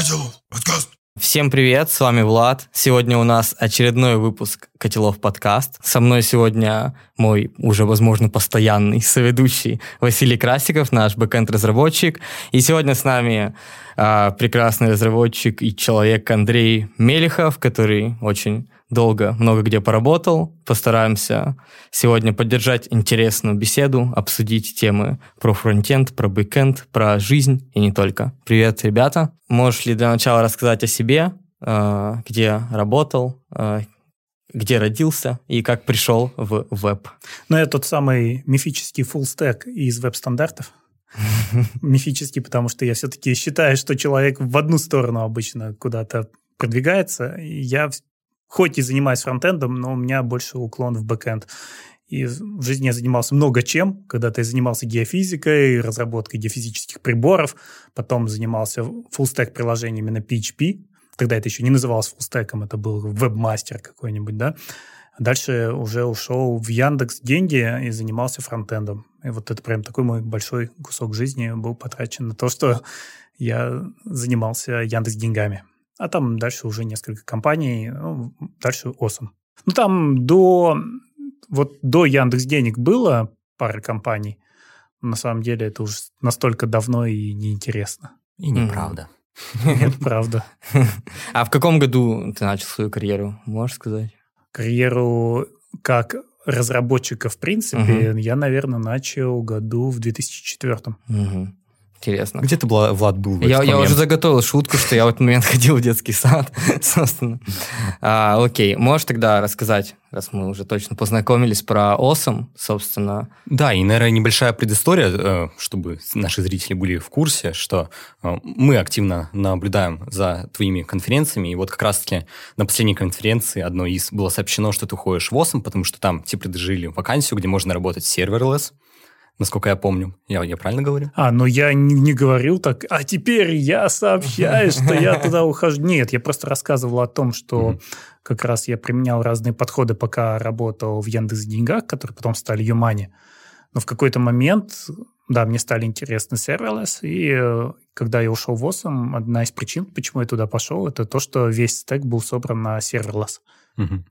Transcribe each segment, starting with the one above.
Котелов, подкаст. Всем привет, с вами Влад. Сегодня у нас очередной выпуск Котелов подкаст. Со мной сегодня мой уже, возможно, постоянный соведущий Василий Красиков, наш бэкэнд-разработчик. И сегодня с нами э, прекрасный разработчик и человек Андрей Мелехов, который очень долго много где поработал. Постараемся сегодня поддержать интересную беседу, обсудить темы про фронтенд, про бэкенд, про жизнь и не только. Привет, ребята. Можешь ли для начала рассказать о себе, э, где работал, э, где родился и как пришел в веб? Ну, я тот самый мифический full stack из веб-стандартов. Мифический, потому что я все-таки считаю, что человек в одну сторону обычно куда-то продвигается. Я хоть и занимаюсь фронтендом, но у меня больше уклон в бэкенд. И в жизни я занимался много чем. Когда-то я занимался геофизикой, разработкой геофизических приборов, потом занимался фуллстек приложениями на PHP. Тогда это еще не называлось фуллстеком, это был вебмастер какой-нибудь, да. Дальше уже ушел в Яндекс деньги и занимался фронтендом. И вот это прям такой мой большой кусок жизни был потрачен на то, что я занимался Яндекс деньгами. А там дальше уже несколько компаний, ну, дальше Осом. Ну, там до, вот до Яндекс Денег было пара компаний. На самом деле это уже настолько давно и неинтересно. И неправда. Нет, правда. А в каком году ты начал свою карьеру, можешь сказать? Карьеру как разработчика, в принципе, я, наверное, начал году в 2004. Интересно. Где ты, была, Влад, был в я, я уже заготовил шутку, что я в этот момент ходил в детский сад, собственно. А, окей, можешь тогда рассказать, раз мы уже точно познакомились, про ОСом, собственно. Да, и, наверное, небольшая предыстория, э, чтобы наши зрители были в курсе, что э, мы активно наблюдаем за твоими конференциями, и вот как раз-таки на последней конференции одной из было сообщено, что ты уходишь в ОСом, потому что там тебе предложили вакансию, где можно работать серверлесс, насколько я помню. Я, я правильно говорю? А, ну я не, не говорил так, а теперь я сообщаю, что я туда ухожу. Нет, я просто рассказывал о том, что как раз я применял разные подходы, пока работал в Яндекс Деньгах, которые потом стали ЮMoney. Но в какой-то момент, да, мне стали интересны serverless, и э, когда я ушел в Awesome, одна из причин, почему я туда пошел, это то, что весь стек был собран на serverless. Мгм.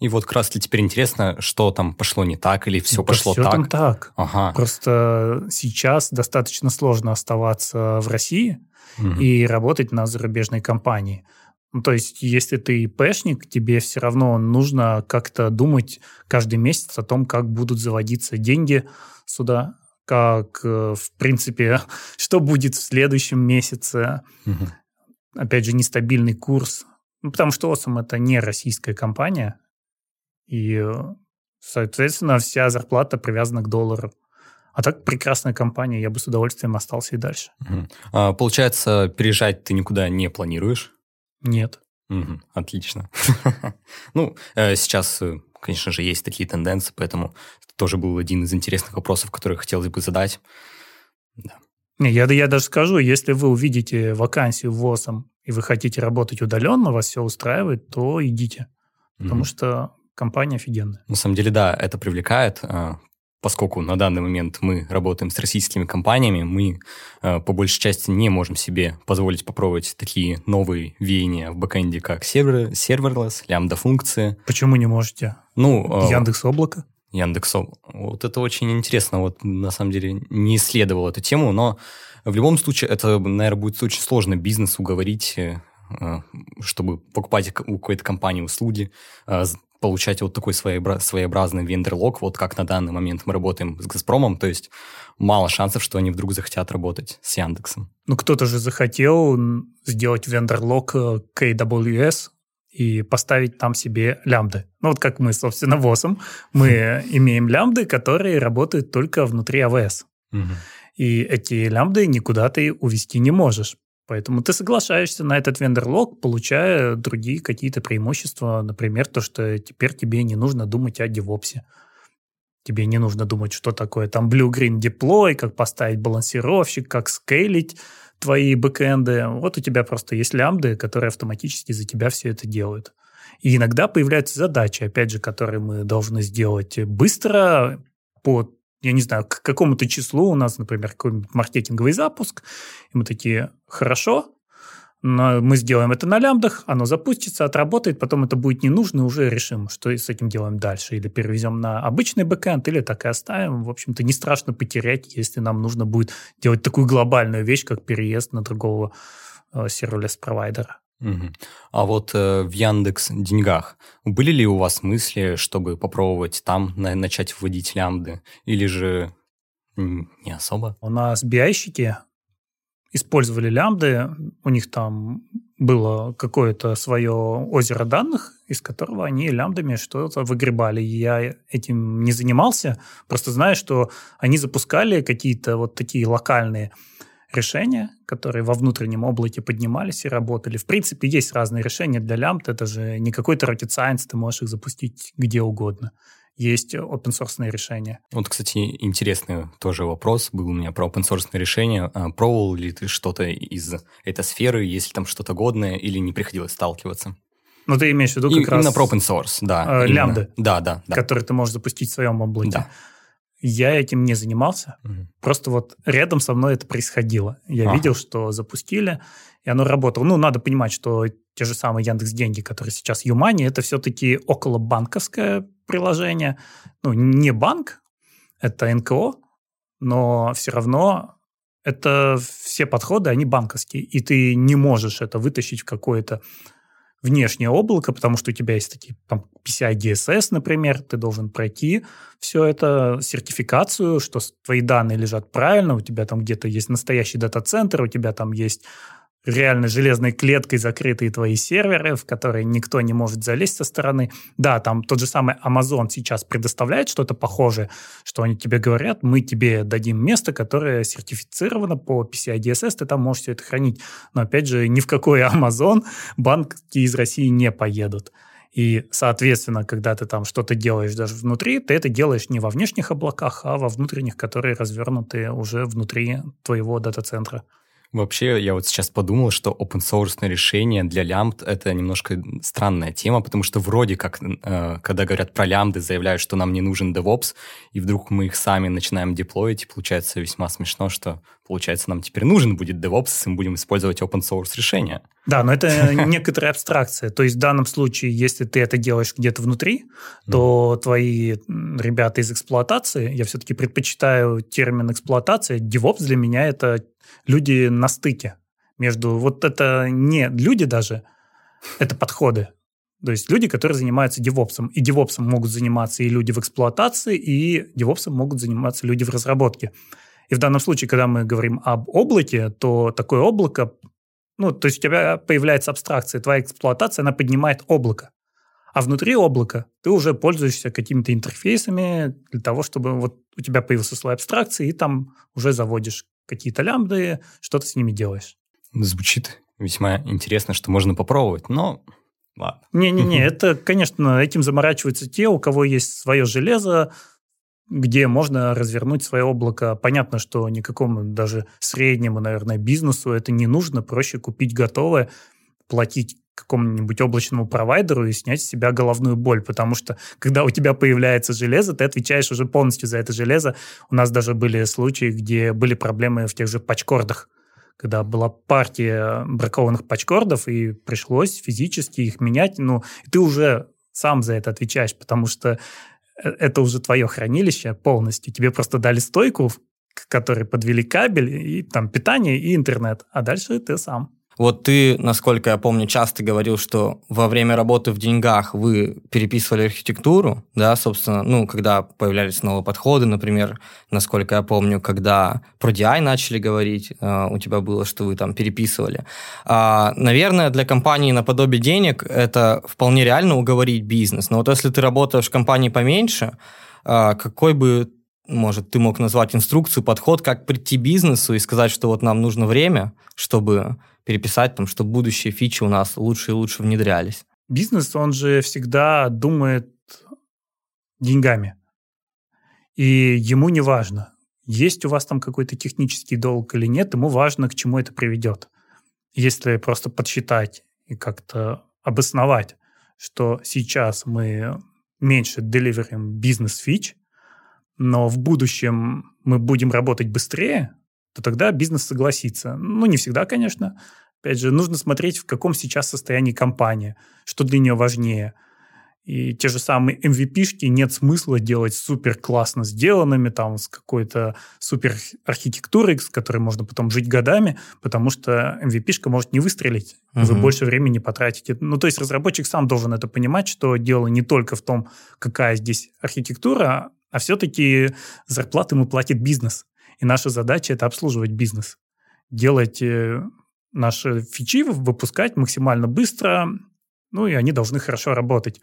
И вот как раз-таки теперь интересно, что там пошло не так, или все Да пошло всё так. там так. Ага. Просто сейчас достаточно сложно оставаться в России Мгм. и работать на зарубежной компании. Ну, то есть, если ты ИПшник, тебе все равно нужно как-то думать каждый месяц о том, как будут заводиться деньги сюда, как, э, в принципе, что будет в следующем месяце. Мгм. Опять же, нестабильный курс. Ну, потому что Осом это не российская компания, и, соответственно, вся зарплата привязана к доллару. А так прекрасная компания, я бы с удовольствием остался и дальше. Мгм. А, получается, переезжать ты никуда не планируешь? Нет. Мгм. Отлично. Ну, э, сейчас, э, конечно же, есть такие тенденции, поэтому это тоже был один из интересных вопросов, которые хотелось бы задать. Не, я, я даже скажу, если вы увидите вакансию в ВОСом, и вы хотите работать удаленно, вас все устраивает, то идите. Потому что компания офигенная. На самом деле, да, это привлекает, а, поскольку на данный момент мы работаем с российскими компаниями, мы а, по большей части не можем себе позволить попробовать такие новые веяния в бэкэнде, как сервер, serverless, лямбда-функции. Почему не можете? Ну, а, Яндекс Облако? Яндексом. Вот это очень интересно. Вот на самом деле не исследовал эту тему, но в любом случае это, наверное, будет очень сложно бизнес уговорить, э, чтобы покупать у какой-то компании услуги, получать вот такой своеобра- своеобразный вендор-лог, вот как на данный момент мы работаем с «Газпромом», то есть мало шансов, что они вдруг захотят работать с Яндексом. Ну, кто-то же захотел сделать вендор-лог э, к AWS и поставить там себе лямбды. Ну, вот как мы, собственно, ВОСом, мы имеем лямбды, которые работают только внутри AWS. И эти лямбды никуда ты увести не можешь. Поэтому ты соглашаешься на этот вендор-лог, получая другие какие-то преимущества. Например, то, что теперь тебе не нужно думать о девопсе. Тебе не нужно думать, что такое там blue-green deploy, как поставить балансировщик, как скейлить твои бэкэнды. Вот у тебя просто есть лямбды, которые автоматически за тебя все это делают. И иногда появляются задачи, опять же, которые мы должны сделать быстро по, я не знаю, к какому-то числу у нас, например, какой-нибудь маркетинговый запуск, и мы такие, хорошо, Но мы сделаем это на лямбдах, оно запустится, отработает, потом это будет не нужно, уже решим, что с этим делаем дальше. Или перевезем на обычный бэкэнд, или так и оставим. В общем-то, не страшно потерять, если нам нужно будет делать такую глобальную вещь, как переезд на другого э, сервис-провайдера. Угу. А вот э, в Яндекс Деньгах были ли у вас мысли, чтобы попробовать там на, начать вводить лямбды? Или же не особо? У нас биайщики использовали лямбды, у них там было какое-то свое озеро данных, из которого они лямбдами что-то выгребали. Я этим не занимался, просто знаю, что они запускали какие-то вот такие локальные решения, которые во внутреннем облаке поднимались и работали. В принципе, есть разные решения для лямбд, это же не какой-то rocket science, ты можешь их запустить где угодно есть open source решения. Вот, кстати, интересный тоже вопрос был у меня про open source решения. А, пробовал ли ты что-то из этой сферы, если там что-то годное, или не приходилось сталкиваться? Ну, ты имеешь в виду как И, раз... Именно про open source, да. Э, лямбды. Да, да, да. Которые ты можешь запустить в своем облаке. Да. Я этим не занимался. Угу. Просто вот рядом со мной это происходило. Я а. видел, что запустили, и оно работало. Ну, надо понимать, что те же самые Яндекс Деньги, которые сейчас Юмани, это все-таки около банковское приложение. Ну, не банк, это НКО, но все равно это все подходы, они банковские, и ты не можешь это вытащить в какое-то внешнее облако, потому что у тебя есть такие там, PCI DSS, например, ты должен пройти все это, сертификацию, что твои данные лежат правильно, у тебя там где-то есть настоящий дата-центр, у тебя там есть реально железной клеткой закрытые твои серверы, в которые никто не может залезть со стороны. Да, там тот же самый Amazon сейчас предоставляет что-то похожее, что они тебе говорят, мы тебе дадим место, которое сертифицировано по PCI DSS, ты там можешь все это хранить. Но опять же, ни в какой Amazon банки из России не поедут. И, соответственно, когда ты там что-то делаешь даже внутри, ты это делаешь не во внешних облаках, а во внутренних, которые развернуты уже внутри твоего дата-центра. Вообще, я вот сейчас подумал, что open source решение для лямбд — это немножко странная тема, потому что вроде как, э, когда говорят про лямбды, заявляют, что нам не нужен DevOps, и вдруг мы их сами начинаем деплоить, и получается весьма смешно, что, получается, нам теперь нужен будет DevOps, если мы будем использовать open source решение. Да, но это некоторая абстракция. То есть в данном случае, если ты это делаешь где-то внутри, то твои ребята из эксплуатации, я все-таки предпочитаю термин эксплуатация, DevOps для меня это люди на стыке между... Вот это не люди даже, это подходы. То есть люди, которые занимаются девопсом. И девопсом могут заниматься и люди в эксплуатации, и девопсом могут заниматься люди в разработке. И в данном случае, когда мы говорим об облаке, то такое облако, ну, то есть у тебя появляется абстракция, твоя эксплуатация, она поднимает облако. А внутри облака ты уже пользуешься какими-то интерфейсами для того, чтобы вот у тебя появился слой абстракции, и там уже заводишь какие-то лямбды, что ты с ними делаешь. Звучит весьма интересно, что можно попробовать, но ладно. Не-не-не, это, конечно, этим заморачиваются те, у кого есть свое железо, где можно развернуть свое облако. Понятно, что никакому даже среднему, наверное, бизнесу это не нужно. Проще купить готовое, платить какому-нибудь облачному провайдеру и снять с себя головную боль, потому что когда у тебя появляется железо, ты отвечаешь уже полностью за это железо. У нас даже были случаи, где были проблемы в тех же пачкордах, когда была партия бракованных пачкордов, и пришлось физически их менять. Ну, ты уже сам за это отвечаешь, потому что э, это уже твое хранилище полностью. Тебе просто дали стойку, к которой подвели кабель, и там питание, и интернет. А дальше ты сам. Вот ты, насколько я помню, часто говорил, что во время работы в деньгах вы переписывали архитектуру, да, собственно, ну, когда появлялись новые подходы, например, насколько я помню, когда про DI начали говорить, э, у тебя было, что вы там переписывали. А, наверное, для компании наподобие денег это вполне реально уговорить бизнес. Но вот если ты работаешь в компании поменьше, а, какой бы может, ты мог назвать инструкцию, подход, как прийти бизнесу и сказать, что вот нам нужно время, чтобы переписать, там, чтобы будущие фичи у нас лучше и лучше внедрялись. Бизнес, он же всегда думает деньгами. И ему не важно, есть у вас там какой-то технический долг или нет, ему важно, к чему это приведет. Если просто подсчитать и как-то обосновать, что сейчас мы меньше деливерим бизнес-фич, но в будущем мы будем работать быстрее, то тогда бизнес согласится. Ну, не всегда, конечно. Опять же, нужно смотреть, в каком сейчас состоянии компания, что для нее важнее – и те же самые MVP-шки нет смысла делать супер классно сделанными, там, с какой-то супер архитектурой, с которой можно потом жить годами, потому что MVP-шка может не выстрелить, угу. вы больше времени потратите. Ну, то есть разработчик сам должен это понимать, что дело не только в том, какая здесь архитектура, а все-таки зарплаты ему платит бизнес. И наша задача – это обслуживать бизнес. Делать э, наши фичи, выпускать максимально быстро, ну и они должны хорошо работать.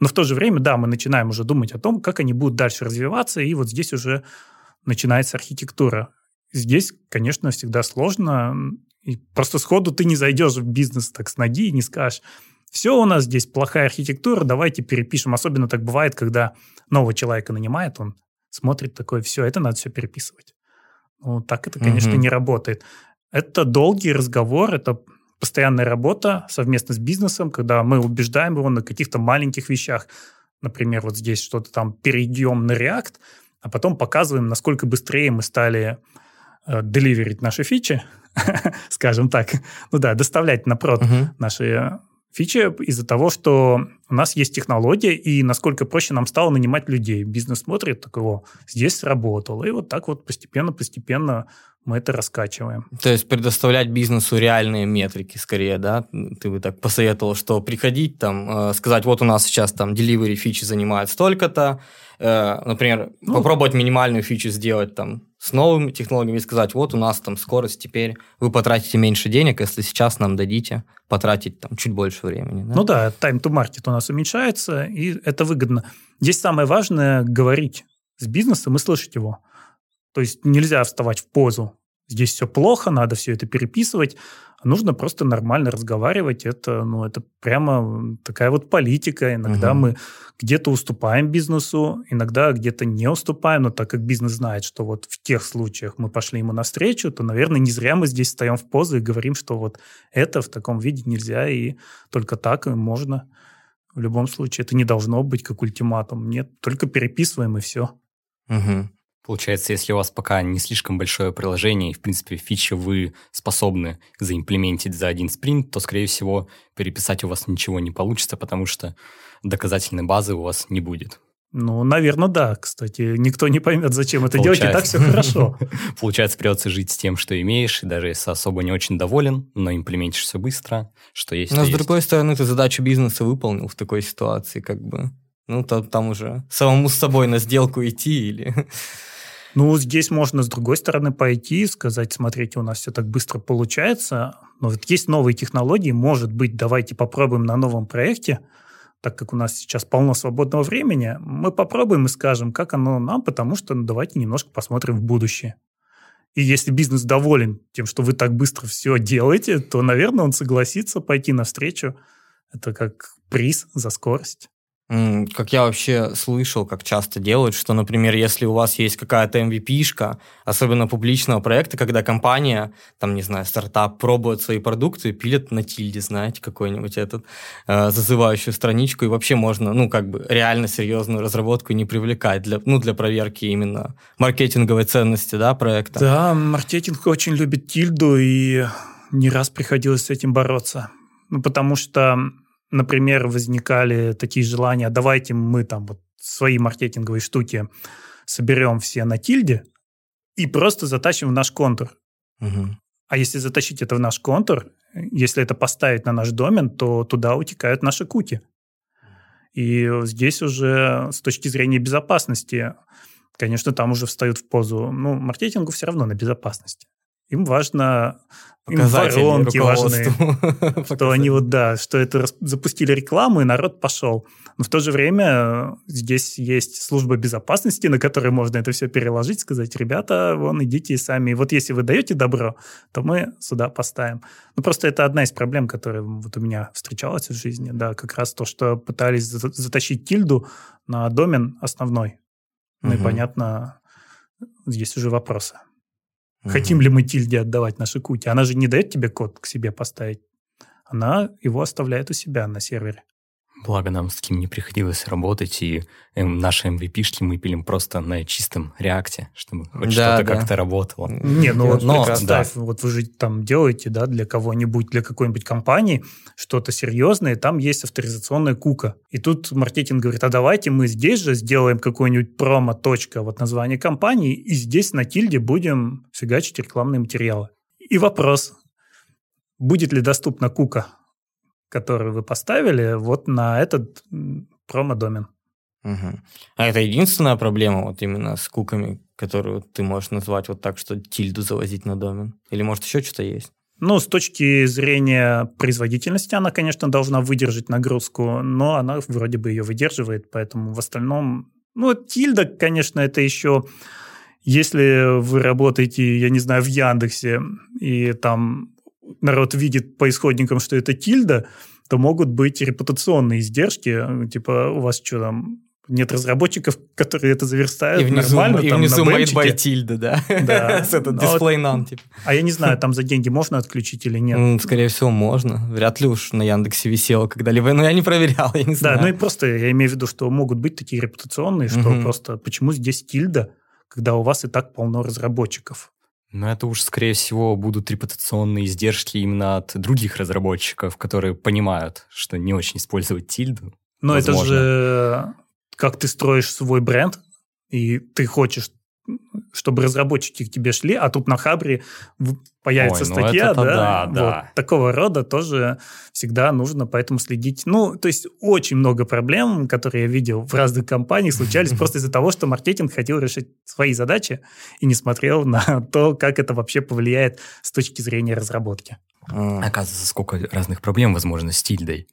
Но в то же время, да, мы начинаем уже думать о том, как они будут дальше развиваться, и вот здесь уже начинается архитектура. Здесь, конечно, всегда сложно, и просто сходу ты не зайдешь в бизнес так с ноги и не скажешь, все у нас здесь плохая архитектура, давайте перепишем. Особенно так бывает, когда нового человека нанимает, он смотрит такое, все, это надо все переписывать. Ну, так это, конечно, угу. не работает. Это долгий разговор, это постоянная работа совместно с бизнесом, когда мы убеждаем его на каких-то маленьких вещах. Например, вот здесь что-то там перейдем на React, а потом показываем, насколько быстрее мы стали э, деливерить наши фичи, скажем так. Ну да, доставлять на прод uh-huh. наши фичи из-за того, что у нас есть технология, и насколько проще нам стало нанимать людей. Бизнес смотрит, так его здесь сработало. И вот так вот постепенно-постепенно мы это раскачиваем. То есть предоставлять бизнесу реальные метрики скорее, да? Ты бы так посоветовал, что приходить там, э, сказать, вот у нас сейчас там delivery фичи занимают столько-то, э, например, ну, попробовать минимальную фичу сделать там с новыми технологиями и сказать, вот у нас там скорость теперь, вы потратите меньше денег, если сейчас нам дадите потратить там чуть больше времени. Да? Ну да, time to market у нас уменьшается, и это выгодно. Здесь самое важное говорить с бизнесом и слышать его. То есть нельзя вставать в позу здесь все плохо, надо все это переписывать. Нужно просто нормально разговаривать. Это, ну, это прямо такая вот политика. Иногда угу. мы где-то уступаем бизнесу, иногда где-то не уступаем, но так как бизнес знает, что вот в тех случаях мы пошли ему навстречу, то, наверное, не зря мы здесь встаем в позу и говорим, что вот это в таком виде нельзя, и только так можно. В любом случае, это не должно быть как ультиматум. Нет, только переписываем и все. Угу. Получается, если у вас пока не слишком большое приложение, и, в принципе, фичи вы способны заимплементить за один спринт, то, скорее всего, переписать у вас ничего не получится, потому что доказательной базы у вас не будет. Ну, наверное, да. Кстати, никто не поймет, зачем это Получается. делать, и так все хорошо. Получается, придется жить с тем, что имеешь, и даже если особо не очень доволен, но имплементишь все быстро, что есть. Но, с другой стороны, ты задачу бизнеса выполнил в такой ситуации, как бы. Ну, то, там уже самому с собой на сделку идти или... Ну, здесь можно с другой стороны пойти и сказать, смотрите, у нас все так быстро получается, но вот есть новые технологии, может быть, давайте попробуем на новом проекте, так как у нас сейчас полно свободного времени, мы попробуем и скажем, как оно нам, потому что ну, давайте немножко посмотрим в будущее. И если бизнес доволен тем, что вы так быстро все делаете, то, наверное, он согласится пойти навстречу. Это как приз за скорость. Как я вообще слышал, как часто делают, что, например, если у вас есть какая-то MVP-шка, особенно публичного проекта, когда компания, там, не знаю, стартап пробует свои продукты, пилят на тильде, знаете, какой-нибудь этот э, зазывающую страничку, и вообще можно, ну, как бы реально серьезную разработку не привлекать для, ну, для проверки именно маркетинговой ценности, да, проекта. Да, маркетинг очень любит тильду, и не раз приходилось с этим бороться. Ну, потому что например, возникали такие желания, давайте мы там вот свои маркетинговые штуки соберем все на тильде и просто затащим в наш контур. Угу. А если затащить это в наш контур, если это поставить на наш домен, то туда утекают наши куки. И здесь уже с точки зрения безопасности, конечно, там уже встают в позу. Ну, маркетингу все равно на безопасности. Им важно показатели воронки важны, что они вот, да, что это запустили рекламу, и народ пошел. Но в то же время э, здесь есть служба безопасности, на которой можно это все переложить, сказать, ребята, вон, идите сами. И вот если вы даете добро, то мы сюда поставим. Ну, просто это одна из проблем, которая вот у меня встречалась в жизни, да, как раз то, что пытались затащить тильду на домен основной. Ну угу. и понятно, здесь уже вопросы. Хотим ли мы тильде отдавать наши кути? Она же не дает тебе код к себе поставить. Она его оставляет у себя на сервере. Благо нам с таким не приходилось работать, и эм, наши MVP-шки мы пилим просто на чистом реакте, чтобы хоть Да, что-то да. как-то работало. Не, ну вот Но, представь, вот вы же там делаете, да, для кого-нибудь, для какой-нибудь компании что-то серьезное, там есть авторизационная кука. И тут маркетинг говорит, а давайте мы здесь же сделаем какой-нибудь промо-точка, вот название компании, и здесь на тильде будем фигачить рекламные материалы. И вопрос, будет ли доступна кука, которую вы поставили вот на этот промо-домен? Мгм. А это единственная проблема вот именно с куками, которую ты можешь назвать вот так, что тильду завозить на домен? Или может еще что-то есть? Ну, с точки зрения производительности, она, конечно, должна выдержать нагрузку, но она вроде бы ее выдерживает, поэтому в остальном... Ну, тильда, конечно, это еще... Если вы работаете, я не знаю, в Яндексе, и там народ видит по исходникам, что это тильда, то могут быть репутационные издержки. Типа, у вас что там, нет разработчиков, которые это заверстают и внизу, нормально, и там, внизу на by тильда, да? Да. С этот Но дисплей нам, типа. А я не знаю, там за деньги можно отключить или нет. Скорее всего, можно. Вряд ли уж на Яндексе висело когда-либо. Но я не проверял, я не Да, знаю. ну и просто я имею в виду, что могут быть такие репутационные, что просто почему здесь тильда, когда у вас и так полно разработчиков. Но это уж, скорее всего, будут репутационные издержки именно от других разработчиков, которые понимают, что не очень использовать тильду. Но это Возможно. же как ты строишь свой бренд, и ты хочешь, чтобы разработчики к тебе шли, а тут на Хабре появится Ой, ну статья, это-то да, да, вот. да. такого рода тоже всегда нужно поэтому следить. Ну, то есть очень много проблем, которые я видел в разных компаниях, случались просто из-за того, что маркетинг хотел решить свои задачи и не смотрел на то, как это вообще повлияет с точки зрения разработки. А. Оказывается, сколько разных проблем, возможно, с тильдой.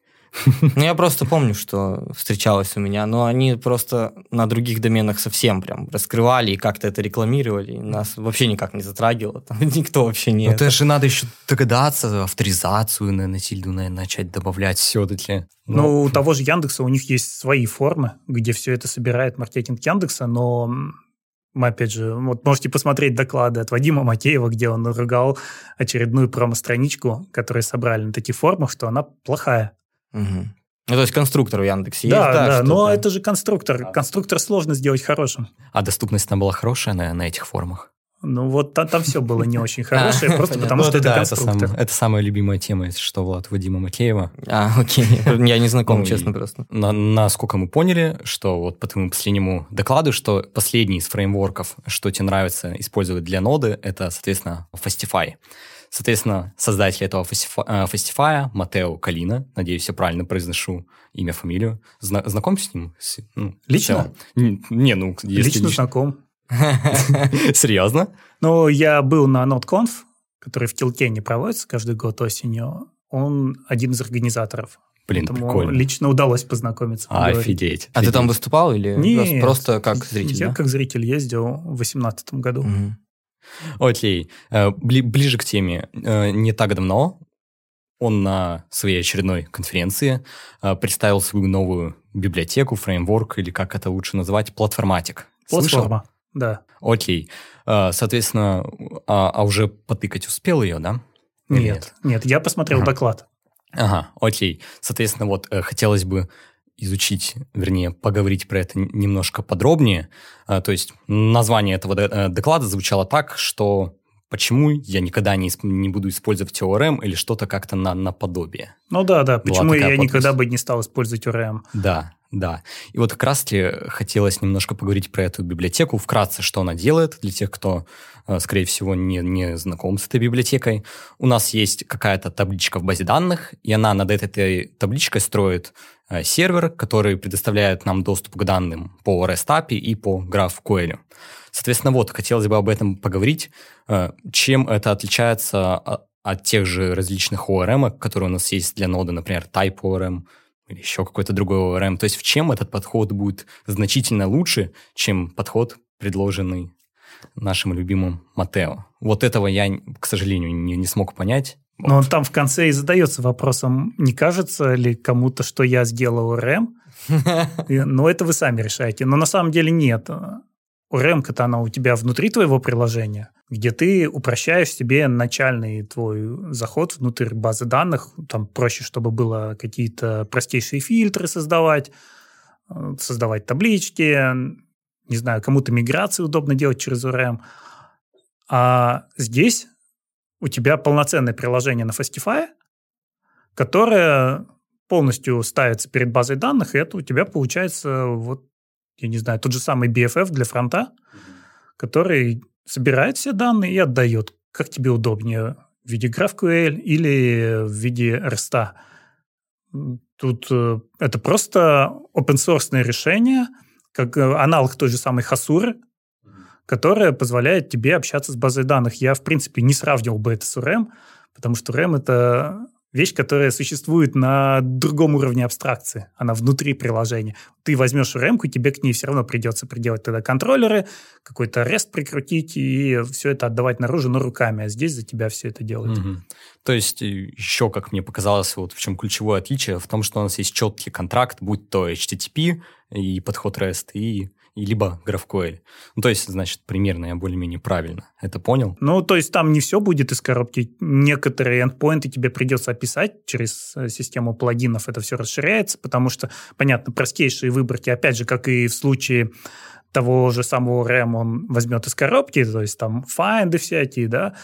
Ну, я просто помню, что встречалось у меня, но они просто на других доменах совсем прям раскрывали и как-то это рекламировали. и Нас вообще никак не затрагивало. Там никто вообще не... Ну, это- же надо еще догадаться, авторизацию на, на тильду наверное, начать добавлять все-таки. Ну, у того же Яндекса у них есть свои формы, где все это собирает маркетинг Яндекса, но мы, опять же, вот можете посмотреть доклады от Вадима Макеева, где он ругал очередную промо-страничку, которую собрали на таких формах, что она плохая. Мгм. Ну, то есть конструктор в Яндексе есть, да, да, но это же конструктор. Конструктор сложно сделать хорошим. А доступность там была хорошая на, на этих форумах? Ну, вот та- там, все было не очень хорошее, А, просто понятно. потому Ну, что это да, это, конструктор. сам- это самая любимая тема, если что, Влад Вадима Макеева. А, окей. Я не знаком, Ну, честно, просто. На- насколько мы поняли, что вот по твоему последнему докладу, что последний из фреймворков, что тебе нравится использовать для ноды, это, соответственно, Fastify. Соответственно, создатель этого Fastify, э, Матео Калина, надеюсь, я правильно произношу имя, фамилию. Зна- знаком с ним? С- ну, Лично? Не, ну, если Лично лично- знаком. Серьезно? Ну, я был на NotConf, который в Килкене проводится каждый год осенью. Он один из организаторов. Блин, Поэтому прикольно. лично удалось познакомиться. поговорить. Офигеть. А ты там выступал или Нет. просто как зритель? Я да? как зритель ездил в 2018 году. Мгм. Окей. Э, бли- ближе к теме. Э, Не так давно он на своей очередной конференции э, представил свою новую библиотеку, фреймворк, или как это лучше назвать, платформатик. Слышал? Платформа, да. Окей. Соответственно, а, а уже потыкать успел ее, да? Или Нет, нет, я посмотрел Ага. доклад. Ага, окей. Соответственно, вот хотелось бы изучить, вернее, поговорить про это немножко подробнее. А, то есть название этого э, доклада звучало так, что почему я никогда не, не буду использовать ORM или что-то как-то на, наподобие. Ну да, да, почему я подпись. никогда бы не стал использовать ORM. Да, да. И вот как раз-таки хотелось немножко поговорить про эту библиотеку, вкратце, что она делает для тех, кто, скорее всего, не, не знаком с этой библиотекой. У нас есть какая-то табличка в базе данных, и она над этой табличкой строит э, сервер, который предоставляет нам доступ к данным по REST API и по GraphQL. Соответственно, вот, хотелось бы об этом поговорить. Э, Чем это отличается о- от тех же различных ORM, которые у нас есть для ноды, например, Type ORM, или еще какой-то другой ORM. То есть в чем этот подход будет значительно лучше, чем подход, предложенный нашим любимым Матео. Вот этого я, к сожалению, не, не смог понять. Но он там в конце и задается вопросом, не кажется ли кому-то, что я сделал ORM? И- Ну, это вы сами решаете. Но на самом деле нет. ORM-то она у тебя внутри твоего приложения, где ты упрощаешь себе начальный твой заход внутрь базы данных. Там проще, чтобы было какие-то простейшие фильтры создавать, э, создавать таблички, не знаю, кому-то миграции удобно делать через ORM. А здесь у тебя полноценное приложение на Fastify, которое полностью ставится перед базой данных, и это у тебя получается вот, я не знаю, тот же самый BFF для фронта, который собирает все данные и отдает, как тебе удобнее, в виде GraphQL или в виде REST. Тут э, это просто open source решение, как э, аналог той же самой Хасуры, которая позволяет тебе общаться с базой данных. Я, в принципе, не сравнивал бы это с URM, потому что URM — это вещь, которая существует на другом уровне абстракции. Она внутри приложения. Ты возьмешь ремку, тебе к ней все равно придется приделать тогда контроллеры, какой-то REST прикрутить и все это отдавать наружу, но руками. А здесь за тебя все это делают. Угу. То есть э, еще, как мне показалось, вот в чем ключевое отличие, в том, что у нас есть четкий контракт, будь то HTTP и подход REST, и и либо GraphQL. Ну, то есть, значит, примерно я более-менее правильно это понял. Ну, то есть там не все будет из коробки. Некоторые эндпоинты тебе придется описать через э, систему плагинов. Это все расширяется, потому что, понятно, простейшие выборки, опять же, как и в случае того же самого RAM, он возьмет из коробки, то есть там файнды всякие, да,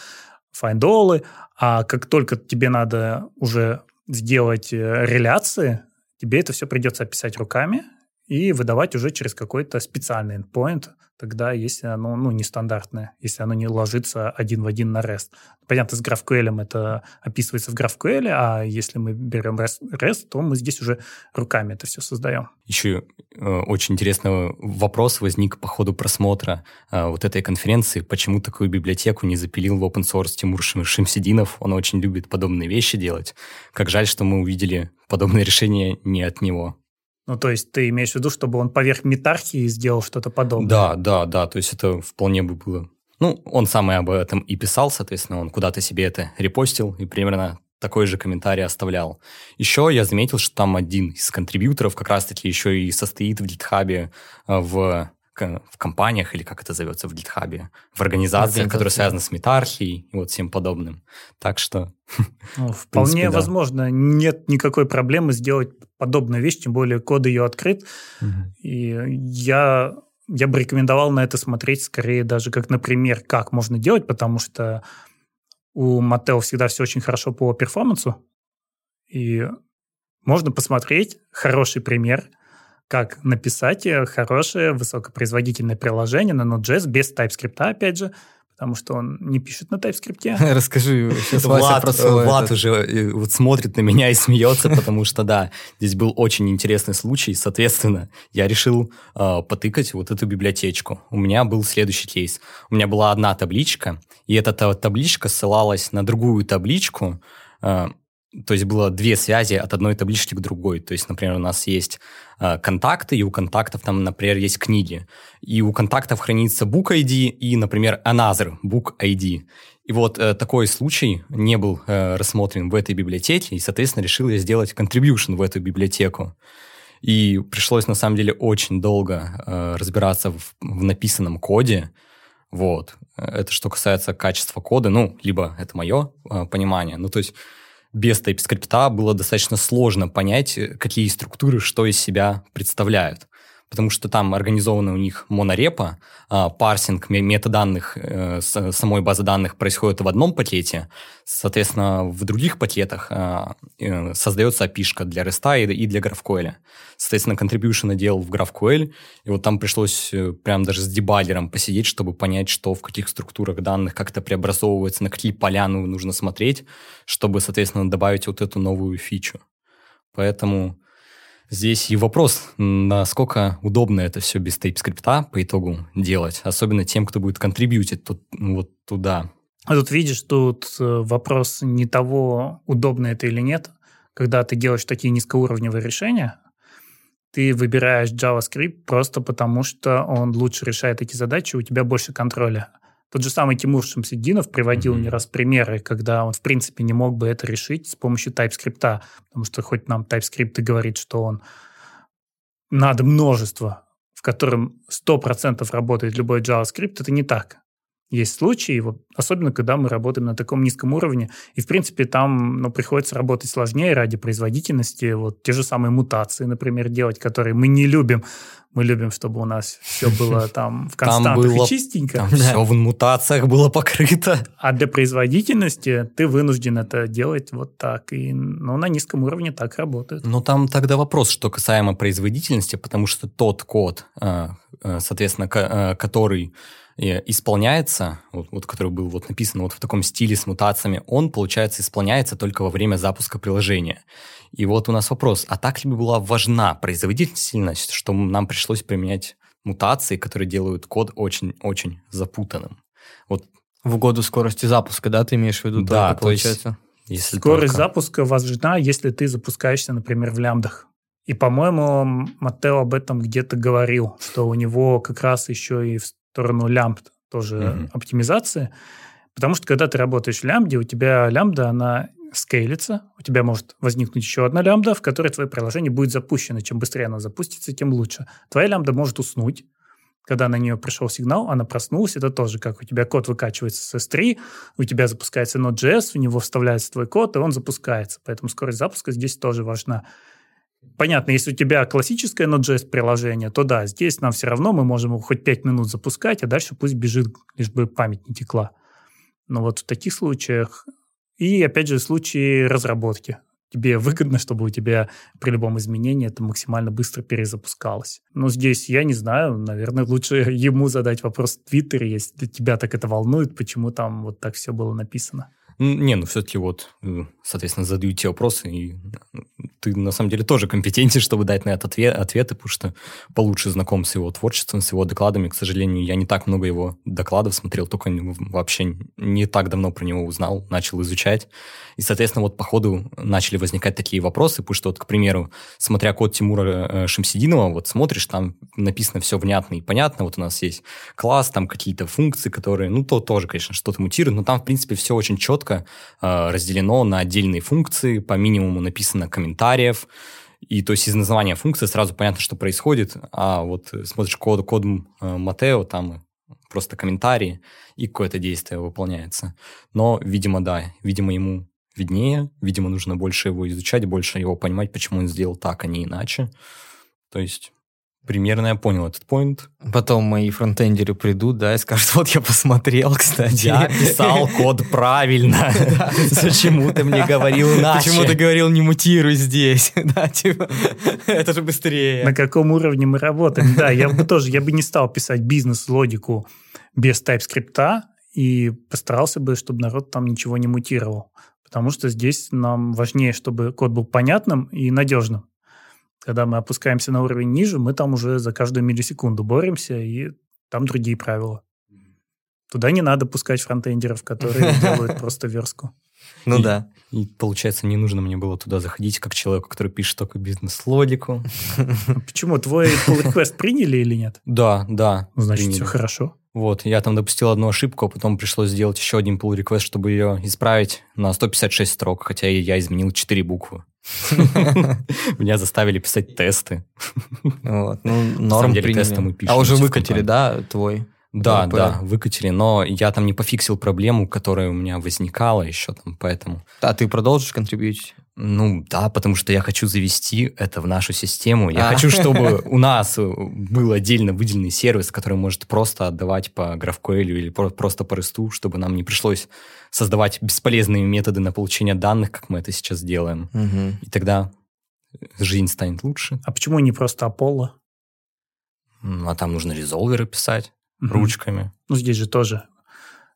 файндолы, а как только тебе надо уже сделать э, реляции, тебе это все придется описать руками, и выдавать уже через какой-то специальный endpoint, тогда, если оно ну, нестандартное, если оно не ложится один в один на REST. Понятно, с GraphQL это описывается в GraphQL, а если мы берем REST, то мы здесь уже руками это все создаем. Еще э, очень интересный вопрос возник по ходу просмотра э, вот этой конференции, почему такую библиотеку не запилил в open source Тимур Шимсидинов, он очень любит подобные вещи делать. Как жаль, что мы увидели подобное решение не от него. Ну, то есть ты имеешь в виду, чтобы он поверх метархии сделал что-то подобное? Да, да, да. То есть это вполне бы было... Ну, он сам и об этом и писал, соответственно, он куда-то себе это репостил и примерно такой же комментарий оставлял. Еще я заметил, что там один из контрибьюторов как раз-таки еще и состоит в GitHub э, в в компаниях, или как это зовется в GitHub, в организациях, которые связаны с метархией и вот всем подобным. Так что... Ну, вполне принципе, возможно. Да. Нет никакой проблемы сделать подобную вещь, тем более код ее открыт. Угу. И я, я бы рекомендовал на это смотреть скорее даже как, например, как можно делать, потому что у Mattel всегда все очень хорошо по перформансу, и можно посмотреть хороший пример – как написать хорошее высокопроизводительное приложение на Node.js без TypeScript, опять же, потому что он не пишет на TypeScript. Расскажи сейчас, Влад, про свой Влад этот... уже э, вот смотрит на меня и смеется, потому что, да, здесь был очень интересный случай. Соответственно, я решил э, потыкать вот эту библиотечку. У меня был следующий кейс. У меня была одна табличка, и эта табличка ссылалась на другую табличку, э, то есть было две связи от одной таблички к другой. То есть, например, у нас есть э, контакты, и у контактов там, например, есть книги. И у контактов хранится book ID и, например, another book ID. И вот э, такой случай не был э, рассмотрен в этой библиотеке, и, соответственно, решил я сделать contribution в эту библиотеку. И пришлось, на самом деле, очень долго э, разбираться в, в написанном коде. Вот. Это что касается качества кода, ну, либо это мое э, понимание. Ну, то есть без TypeScript было достаточно сложно понять, э, какие структуры что из себя представляют потому что там организована у них монорепа, а, парсинг метаданных э, самой базы данных происходит в одном пакете, соответственно, в других пакетах а, э, создается API для REST и для GraphQL. Соответственно, contribution делал в GraphQL, и вот там пришлось э, прям даже с дебаггером посидеть, чтобы понять, что в каких структурах данных, как это преобразовывается, на какие поля нужно смотреть, чтобы, соответственно, добавить вот эту новую фичу. Поэтому Здесь и вопрос, насколько удобно это все без TypeScript по итогу делать, особенно тем, кто будет контрибьютить тут, вот туда. А тут видишь, тут э, вопрос не того, удобно это или нет. Когда ты делаешь такие низкоуровневые решения, ты выбираешь JavaScript просто потому, что он лучше решает эти задачи, у тебя больше контроля. Тот же самый Тимур Шамсиддинов приводил mm-hmm. не раз примеры, когда он, в принципе, не мог бы это решить с помощью TypeScript, потому что хоть нам TypeScript и говорит, что он надо множество в котором 100% работает любой JavaScript, это не так. Есть случаи, вот, особенно когда мы работаем на таком низком уровне, и, в принципе, там ну, приходится работать сложнее ради производительности. Вот те же самые мутации, например, делать, которые мы не любим. Мы любим, чтобы у нас все было там в константах там было, и чистенько. Там да. все в мутациях было покрыто. А для производительности ты вынужден это делать вот так. И, ну, на низком уровне так работает. Но там тогда вопрос, что касаемо производительности, потому что тот код, а, а, соответственно, а, исполняется, вот, вот который был вот написан вот в таком стиле с мутациями, он, получается, исполняется только во время запуска приложения. И вот у нас вопрос, а так ли бы была важна производительность, что нам пришлось применять мутации, которые делают код очень-очень запутанным? Вот. В угоду скорости запуска, да, ты имеешь в виду? Да, только, получается. Если Скорость только... запуска важна, если ты запускаешься, например, в лямбдах. И, по-моему, Матео об этом где-то говорил, что у него как раз еще и в сторону лямбд тоже mm-hmm. оптимизации. Потому что когда ты работаешь в лямбде, у тебя лямбда, она скейлится, у тебя может возникнуть еще одна лямбда, в которой твое приложение будет запущено. Чем быстрее оно запустится, тем лучше. Твоя лямбда может уснуть, когда на нее пришел сигнал, она проснулась, это тоже как у тебя код выкачивается с S3, у тебя запускается Node.js, в него вставляется твой код, и он запускается. Поэтому скорость запуска здесь тоже важна. Понятно, если у тебя классическое Node.js приложение, то да, здесь нам все равно мы можем его хоть 5 минут запускать, а дальше пусть бежит, лишь бы память не текла. Но вот в таких случаях... И, опять же, случаи разработки. Тебе выгодно, чтобы у тебя при любом изменении это максимально быстро перезапускалось. Но здесь я не знаю, наверное, лучше ему задать вопрос в Твиттере, если тебя так это волнует, почему там вот так все было написано. Не, ну все-таки вот, соответственно, задаю те вопросы, и ты на самом деле тоже компетентен, чтобы дать на это ответ, ответы, потому что получше знаком с его творчеством, с его докладами. К сожалению, я не так много его докладов смотрел, только вообще не так давно про него узнал, начал изучать. И, соответственно, вот по ходу начали возникать такие вопросы, потому что, вот, к примеру, смотря код Тимура э, Шамсидинова, вот смотришь, там написано все внятно и понятно, вот у нас есть класс, там какие-то функции, которые, ну, то тоже, конечно, что-то мутирует, но там, в принципе, все очень четко э, разделено на отдельные функции, по минимуму написано комментариев, и то есть из названия функции сразу понятно, что происходит, а вот смотришь код, код э, Матео, там просто комментарии, и какое-то действие выполняется. Но, видимо, да, видимо, ему виднее, видимо, нужно больше его изучать, больше его понимать, почему он сделал так, а не иначе. То есть Примерно я понял этот поинт. Потом мои фронтендеры придут, да, и скажут, вот я посмотрел, кстати. Я писал код правильно. Почему ты мне говорил иначе? Почему ты говорил, не мутируй здесь? Да, типа, это же быстрее. На каком уровне мы работаем? Да, я бы тоже, я бы не стал писать бизнес-логику без TypeScript и постарался бы, чтобы народ там ничего не мутировал. Потому что здесь нам важнее, чтобы код был понятным и надежным. Когда мы опускаемся на уровень ниже, мы там уже за каждую миллисекунду боремся, и там другие правила. Туда не надо пускать фронтендеров, которые делают просто верстку. Ну и, да. И получается, не нужно мне было туда заходить как человеку, который пишет только бизнес-логику. Почему? Твой pull request приняли или нет? Да, да. Ну, значит, все хорошо. Вот, я там допустил одну ошибку, а потом пришлось сделать еще один pull request, чтобы ее исправить на 156 строк, хотя я изменил 4 буквы. Меня заставили писать тесты. Вот, ну, норм тесты мы пишем. А уже выкатили, да, твой? Да, да, выкатили, но я там не пофиксил проблему, которая у меня возникала еще там, поэтому... А ты продолжишь контрибьютить? Ну да, потому что я хочу завести это в нашу систему. Я а. хочу, чтобы у нас был отдельно выделенный сервис, который может просто отдавать по GraphQL или просто по REST, чтобы нам не пришлось создавать бесполезные методы на получение данных, как мы это сейчас делаем. Угу. И тогда жизнь станет лучше. А почему не просто Apollo? А там нужно резолверы писать угу. ручками. Ну, здесь же тоже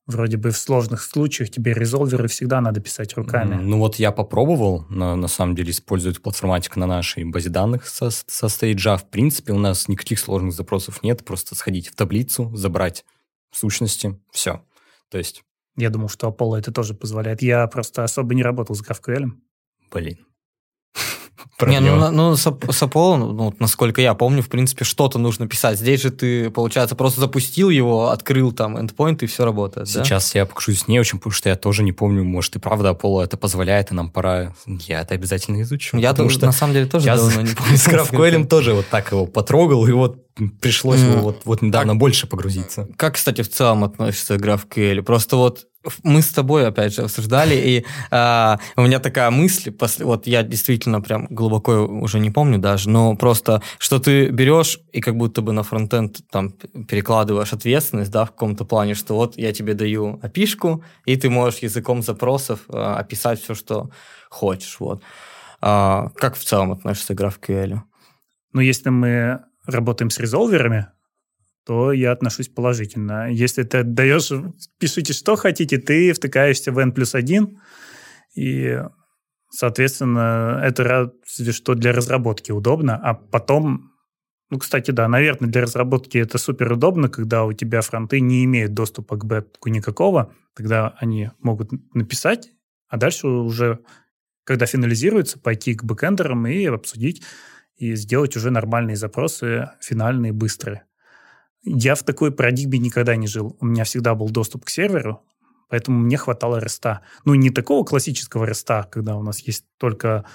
вроде бы в сложных случаях тебе резолверы всегда надо писать руками. Ну вот я попробовал, на, на самом деле использовать платформатик на нашей базе данных со, со стейджа. В принципе, у нас никаких сложных запросов нет, просто сходить в таблицу, забрать сущности, все. То есть... Я думал, что Apollo это тоже позволяет. Я просто особо не работал с GraphQL. Блин Не, ну, ну с, с Apollo, ну, ну, насколько я помню, в принципе, что-то нужно писать. Здесь же ты, получается, просто запустил его, открыл там endpoint, и все работает, Сейчас да? я покажусь не очень, потому что я тоже не помню, может, и правда Apollo это позволяет, и нам пора... Я это обязательно изучу. Я потому что на самом деле тоже давно не помню. С GraphQL тоже вот так его потрогал, и вот пришлось mm. вот, вот недавно как, больше погрузиться. Как, кстати, в целом относится GraphQL? Просто вот мы с тобой, опять же, обсуждали, и а, у меня такая мысль, после, вот я действительно прям глубоко уже не помню даже, но просто, что ты берешь и как будто бы на фронтенд там перекладываешь ответственность, да, в каком-то плане, что вот я тебе даю опишку, и ты можешь языком запросов а, описать все, что хочешь, вот. А, как в целом относится игра в QL? Ну, если мы работаем с резолверами, то я отношусь положительно. Если ты даешь, пишите, что хотите, ты втыкаешься в N плюс 1, и, соответственно, это разве что для разработки удобно, а потом ну, кстати, да, наверное, для разработки это супер удобно, когда у тебя фронты не имеют доступа к бэку никакого, тогда они могут написать, а дальше уже, когда финализируется, пойти к бэкэндерам и обсудить, и сделать уже нормальные запросы, финальные, быстрые. Я в такой парадигме никогда не жил. У меня всегда был доступ к серверу, поэтому мне хватало реста. Ну, не такого классического реста, когда у нас есть только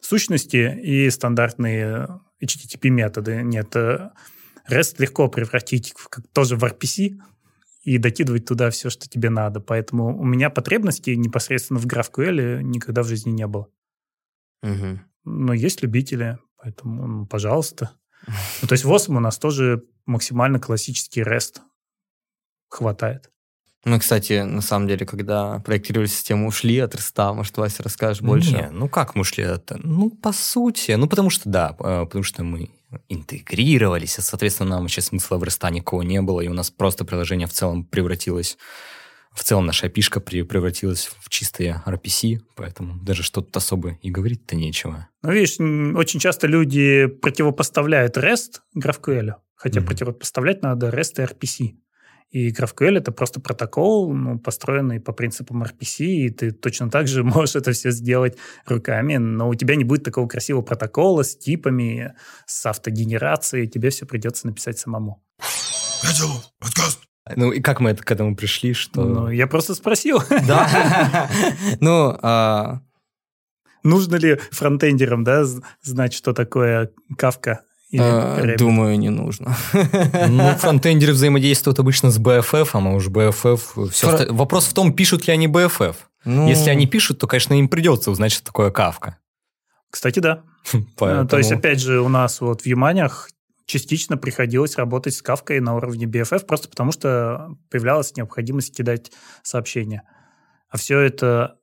сущности и стандартные HTTP методы. Нет, REST легко превратить в, как, тоже в RPC и докидывать туда все, что тебе надо. Поэтому у меня потребностей непосредственно в GraphQL никогда в жизни не было. Угу. Но есть любители, поэтому, ну, пожалуйста. Ну, то есть в у нас тоже максимально классический REST хватает. Мы, кстати, на самом деле, когда проектировали систему, ушли от REST. Может, Вася, расскажешь больше? Не, ну как мы ушли от... Ну, по сути, ну потому что, да, э, потому что мы интегрировались, а, соответственно, нам вообще смысла в REST никакого не было, и у нас просто приложение в целом превратилось в целом наша опишка превратилась в чистые RPC, поэтому даже что-то особо и говорить-то нечего. Ну, видишь, очень часто люди противопоставляют REST GraphQL, хотя mm-hmm. противопоставлять надо REST и RPC. И GraphQL — это просто протокол, ну, построенный по принципам RPC, и ты точно так же можешь это все сделать руками, но у тебя не будет такого красивого протокола с типами, с автогенерацией, тебе все придется написать самому. Я делаю подкаст ну и как мы это, к этому пришли, что... Ну, я просто спросил. Да. Ну, а, Нужно ли фронтендерам, да, знать, что такое кавка? А, думаю, не нужно. Ну, фронтендеры взаимодействуют обычно с BFF, а мы уж BFF... Все Вопрос в том, пишут ли они BFF. Ну... Если они пишут, то, конечно, им придется узнать, что такое кавка. Кстати, да. Поэтому... То есть, опять же, у нас вот в Юманях частично приходилось работать с кавкой на уровне BFF, просто потому что появлялась необходимость кидать сообщения. А все это,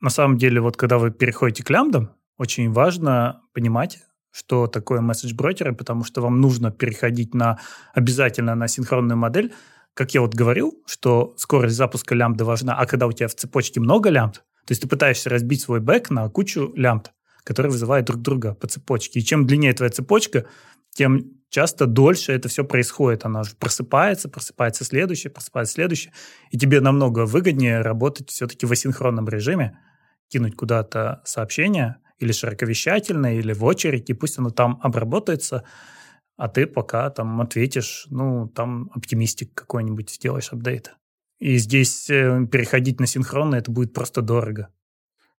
на самом деле, вот когда вы переходите к лямбдам, очень важно понимать, что такое месседж-брокеры, потому что вам нужно переходить на обязательно на синхронную модель. Как я вот говорил, что скорость запуска лямбда важна, а когда у тебя в цепочке много лямбд, то есть ты пытаешься разбить свой бэк на кучу лямбд, которые вызывают друг друга по цепочке. И чем длиннее твоя цепочка, тем часто дольше это все происходит. Она уже просыпается, просыпается следующее, просыпается следующее. И тебе намного выгоднее работать все-таки в асинхронном режиме, кинуть куда-то сообщение или широковещательное, или в очередь, и пусть оно там обработается, а ты пока там ответишь, ну, там оптимистик какой-нибудь сделаешь апдейт. И здесь э, переходить на синхронно это будет просто дорого.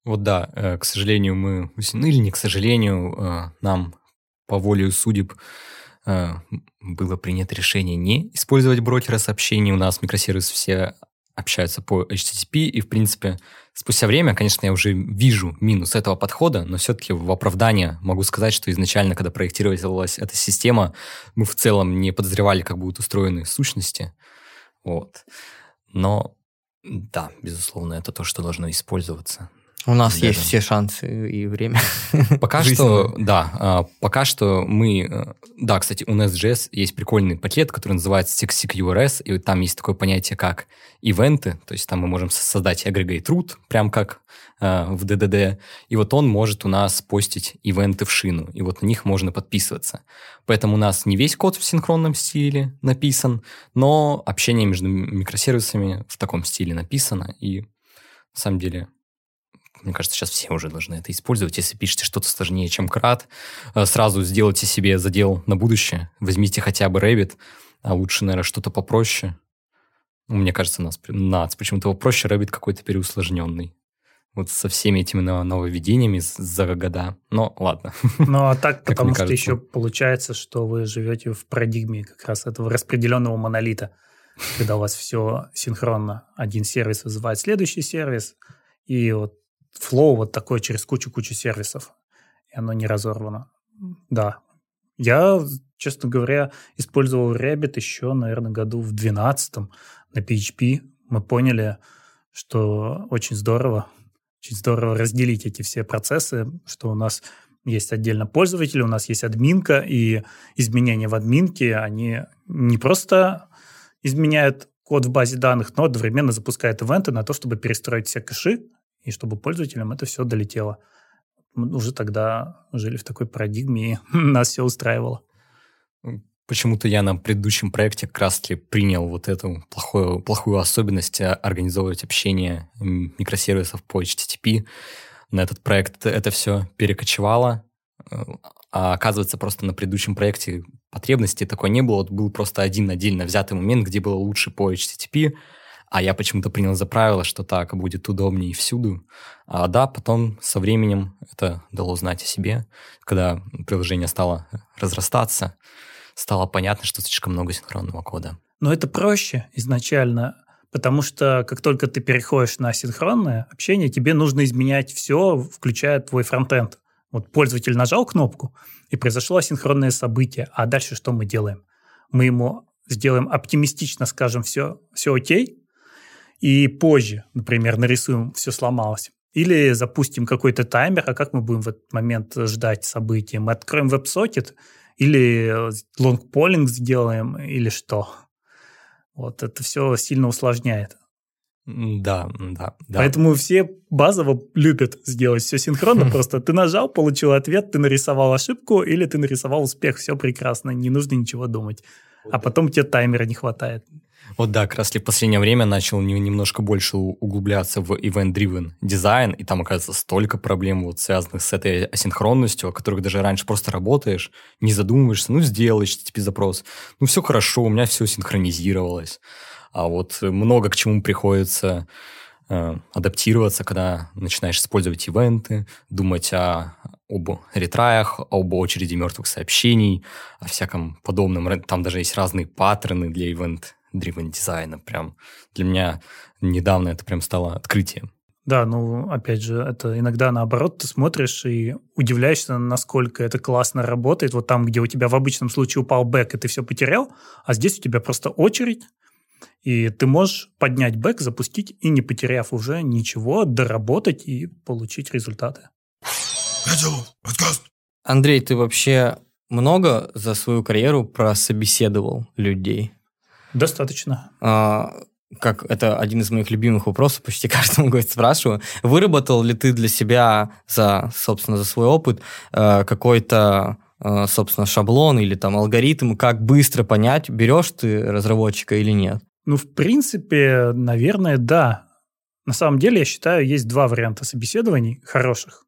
Вот да, э, к сожалению, мы, ну или не к сожалению, э, нам по воле судеб было принято решение не использовать брокера сообщений. У нас микросервисы все общаются по HTTP, и, в принципе, спустя время, конечно, я уже вижу минус этого подхода, но все-таки в оправдание могу сказать, что изначально, когда проектировалась эта система, мы в целом не подозревали, как будут устроены сущности. Вот. Но да, безусловно, это то, что должно использоваться. У нас есть все шансы и время. Пока что, да, а, пока что мы... Э, да, кстати, у Nest.js есть прикольный пакет, который называется CQRS, и там есть такое понятие, как ивенты, то есть там мы можем создать aggregate root, прям как э, в DDD, и вот он может у нас постить ивенты в шину, и вот на них можно подписываться. Поэтому у нас не весь код в синхронном стиле написан, но общение между микросервисами в таком стиле написано, и на самом деле мне кажется, сейчас все уже должны это использовать. Если пишете что-то сложнее, чем крат, э, сразу сделайте себе задел на будущее. Возьмите хотя бы Rabbit, а лучше, наверное, что-то попроще. Ну, мне кажется, нас, нац почему-то попроще Rabbit какой-то переусложненный. вот со всеми этими нововведениями за года. Но ладно. Ну, а так, потому что еще получается, что вы живете в парадигме как раз этого распределенного монолита, когда у вас все синхронно. Один сервис вызывает следующий сервис, и вот флоу вот такой через кучу-кучу сервисов, и оно не разорвано. Да. Я, честно говоря, использовал Rabbit еще, наверное, году в 12 на PHP. Мы поняли, что очень здорово, очень здорово разделить эти все процессы, что у нас есть отдельно пользователи, у нас есть админка, и изменения в админке, они не просто изменяют код в базе данных, но одновременно запускают ивенты на то, чтобы перестроить все кэши, и чтобы пользователям это все долетело. Мы уже тогда жили в такой парадигме, и нас все устраивало. Почему-то я на предыдущем проекте как принял вот эту плохую, плохую особенность э, организовывать общение микросервисов по HTTP. На этот проект это все перекочевало. Э, а оказывается, просто на предыдущем проекте потребности такой не было. Вот был просто один отдельно взятый момент, где было лучше по HTTP, а я почему-то принял за правило, что так будет удобнее всюду. А да, потом со временем это дало знать о себе, когда приложение стало разрастаться – стало понятно, что слишком много синхронного кода. Но это проще изначально, потому что как только ты переходишь на синхронное общение, тебе нужно изменять все, включая твой фронтенд. Вот пользователь нажал кнопку, и произошло асинхронное событие. А дальше что мы делаем? Мы ему сделаем оптимистично, скажем, все, все окей, и позже, например, нарисуем, все сломалось. Или запустим какой-то таймер, а как мы будем в этот момент ждать события? Мы откроем веб-сокет, или лонгполинг сделаем, или что. Вот это все сильно усложняет. Да, да, да. Поэтому все базово любят сделать все синхронно. Просто ты нажал, получил ответ, ты нарисовал ошибку или ты нарисовал успех. Все прекрасно, не нужно ничего думать. А потом тебе таймера не хватает. Вот да, как раз в последнее время начал немножко больше углубляться в event-driven дизайн, и там, оказывается, столько проблем, вот, связанных с этой асинхронностью, о которых даже раньше просто работаешь, не задумываешься, ну, сделай HTTP запрос, ну, все хорошо, у меня все синхронизировалось. А вот много к чему приходится э, адаптироваться, когда начинаешь использовать ивенты, думать о, об ретраях, об очереди мертвых сообщений, о всяком подобном. Там даже есть разные паттерны для event driven дизайна. Прям для меня недавно это прям стало открытием. Да, ну, опять же, это иногда наоборот, ты смотришь и удивляешься, насколько это классно работает. Вот там, где у тебя в обычном случае упал бэк, и ты все потерял, а здесь у тебя просто очередь, и ты можешь поднять бэк, запустить, и не потеряв уже ничего, доработать и получить результаты. Андрей, ты вообще много за свою карьеру прособеседовал людей? Достаточно. А, как это один из моих любимых вопросов, почти каждому гостю спрашиваю. Выработал ли ты для себя за, собственно, за свой опыт э, какой-то э, собственно, шаблон или там алгоритм, как быстро понять, берешь ты разработчика или нет? Ну, в принципе, наверное, да. На самом деле, я считаю, есть два варианта собеседований хороших.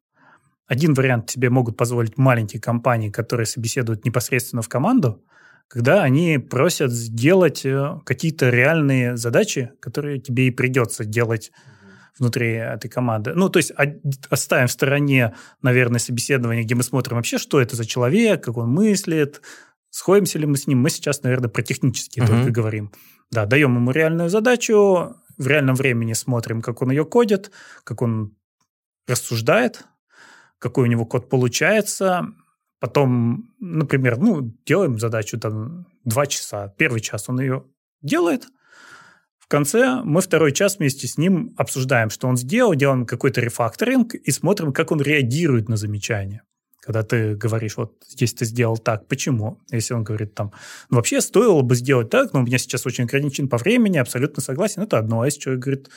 Один вариант тебе могут позволить маленькие компании, которые собеседуют непосредственно в команду – когда они просят сделать э, какие-то реальные задачи, которые тебе и придется делать внутри этой команды. Ну, то есть оставим в стороне, наверное, собеседование, где мы смотрим вообще, что это за человек, как он мыслит, сходимся ли мы с ним. Мы сейчас, наверное, про технические uh-huh. только говорим. Да, даем ему реальную задачу, в реальном времени смотрим, как он ее кодит, как он рассуждает, какой у него код получается, Потом, например, ну, делаем задачу там два часа. Первый час он ее делает. В конце мы второй час вместе с ним обсуждаем, что он сделал, делаем какой-то рефакторинг и смотрим, как он реагирует на замечания. Когда ты говоришь, вот здесь ты сделал так, почему? Если он говорит там, ну вообще стоило бы сделать так, но у меня сейчас очень ограничен по времени, абсолютно согласен, это одно. А если человек говорит,